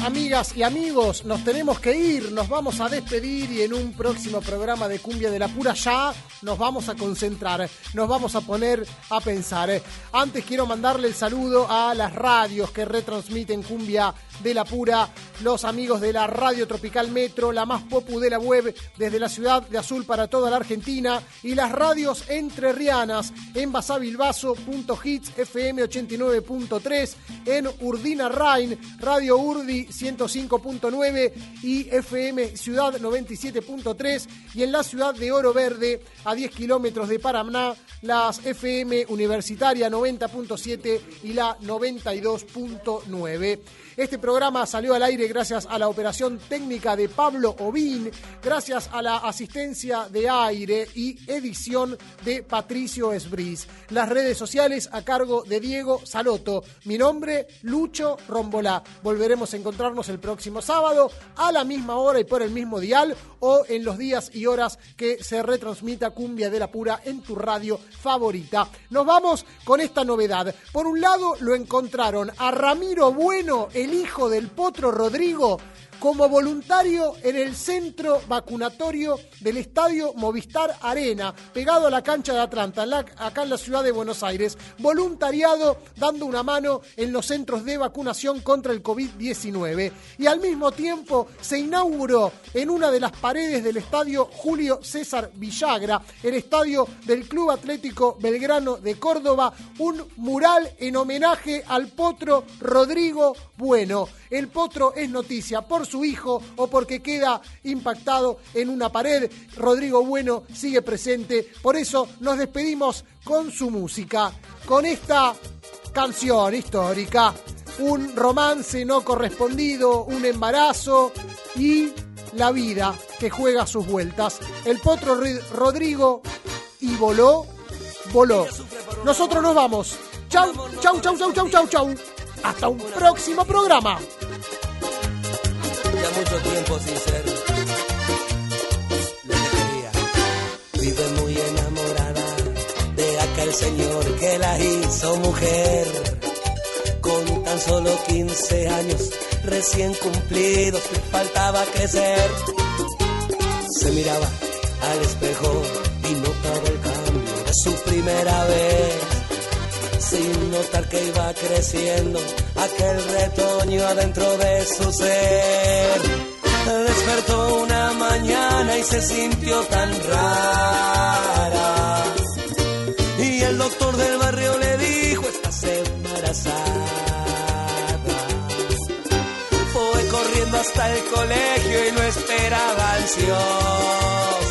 amigas y amigos, nos tenemos que ir, nos vamos a despedir y en un próximo programa de Cumbia de la Pura ya nos vamos a concentrar, nos vamos a poner a pensar. Antes quiero mandarle el saludo a las radios que retransmiten Cumbia de la Pura, los amigos de la Radio Tropical Metro, la más popu de la web desde la ciudad de Azul para toda la Argentina y las radios entrerrianas en Basavilbaso.hits FM 89.3, en Urdina Rain, Radio Urdi 105.9 y FM Ciudad 97.3 y en la ciudad de Oro Verde a 10 kilómetros de Paraná las FM Universitaria 90.7 y la 92.9. Este programa salió al aire gracias a la operación técnica de Pablo Ovín, gracias a la asistencia de aire y edición de Patricio Esbris. Las redes sociales a cargo de Diego Saloto. Mi nombre, Lucho Rombolá. Volveremos a encontrarnos el próximo sábado a la misma hora y por el mismo dial o en los días y horas que se retransmita Cumbia de la Pura en tu radio favorita. Nos vamos con esta novedad. Por un lado lo encontraron a Ramiro Bueno, el hijo del potro Rodrigo, como voluntario en el centro vacunatorio del estadio Movistar Arena, pegado a la cancha de Atlanta, acá en la ciudad de Buenos Aires. Voluntariado dando una mano en los centros de vacunación contra el COVID-19. Y al mismo tiempo se inauguró en una de las paredes del estadio Julio César Villagra, el estadio del Club Atlético Belgrano de Córdoba, un mural en homenaje al potro Rodrigo Bueno. El potro es noticia su hijo o porque queda impactado en una pared. Rodrigo Bueno sigue presente, por eso nos despedimos con su música, con esta canción histórica, un romance no correspondido, un embarazo y la vida que juega sus vueltas. El potro Ri- Rodrigo y voló, voló. Nosotros nos vamos. Chau, chau, chau, chau, chau, chau, chau. Hasta un próximo programa. Tiempo sin ser lo que quería. Vive muy enamorada de aquel señor que la hizo mujer. Con tan solo 15 años recién cumplidos, le faltaba crecer. Se miraba al espejo y notaba el cambio de su primera vez sin notar que iba creciendo aquel retoño adentro de su ser. Despertó una mañana y se sintió tan rara. Y el doctor del barrio le dijo, estás embarazada. Fue corriendo hasta el colegio y lo esperaba ansiosa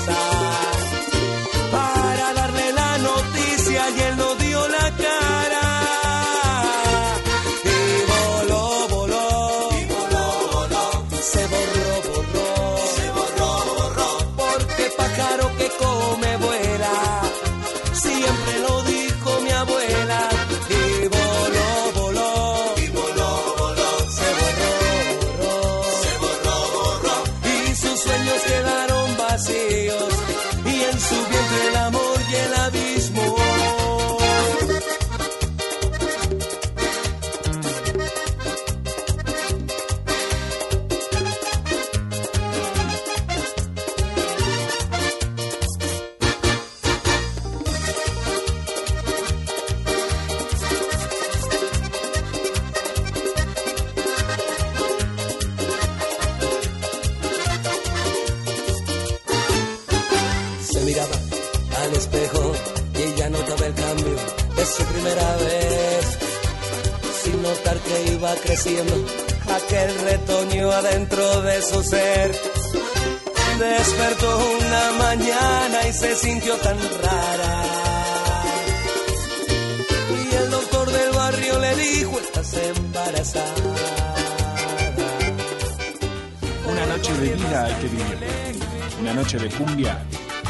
noche de cumbia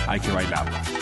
hay que bailarla.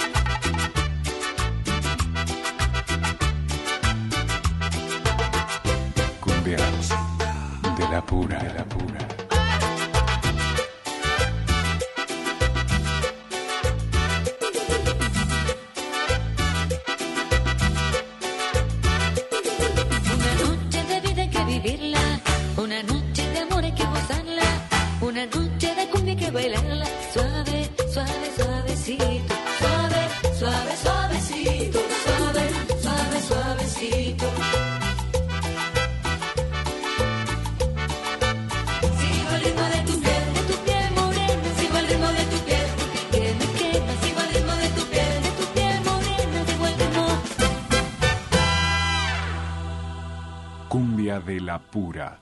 Pura.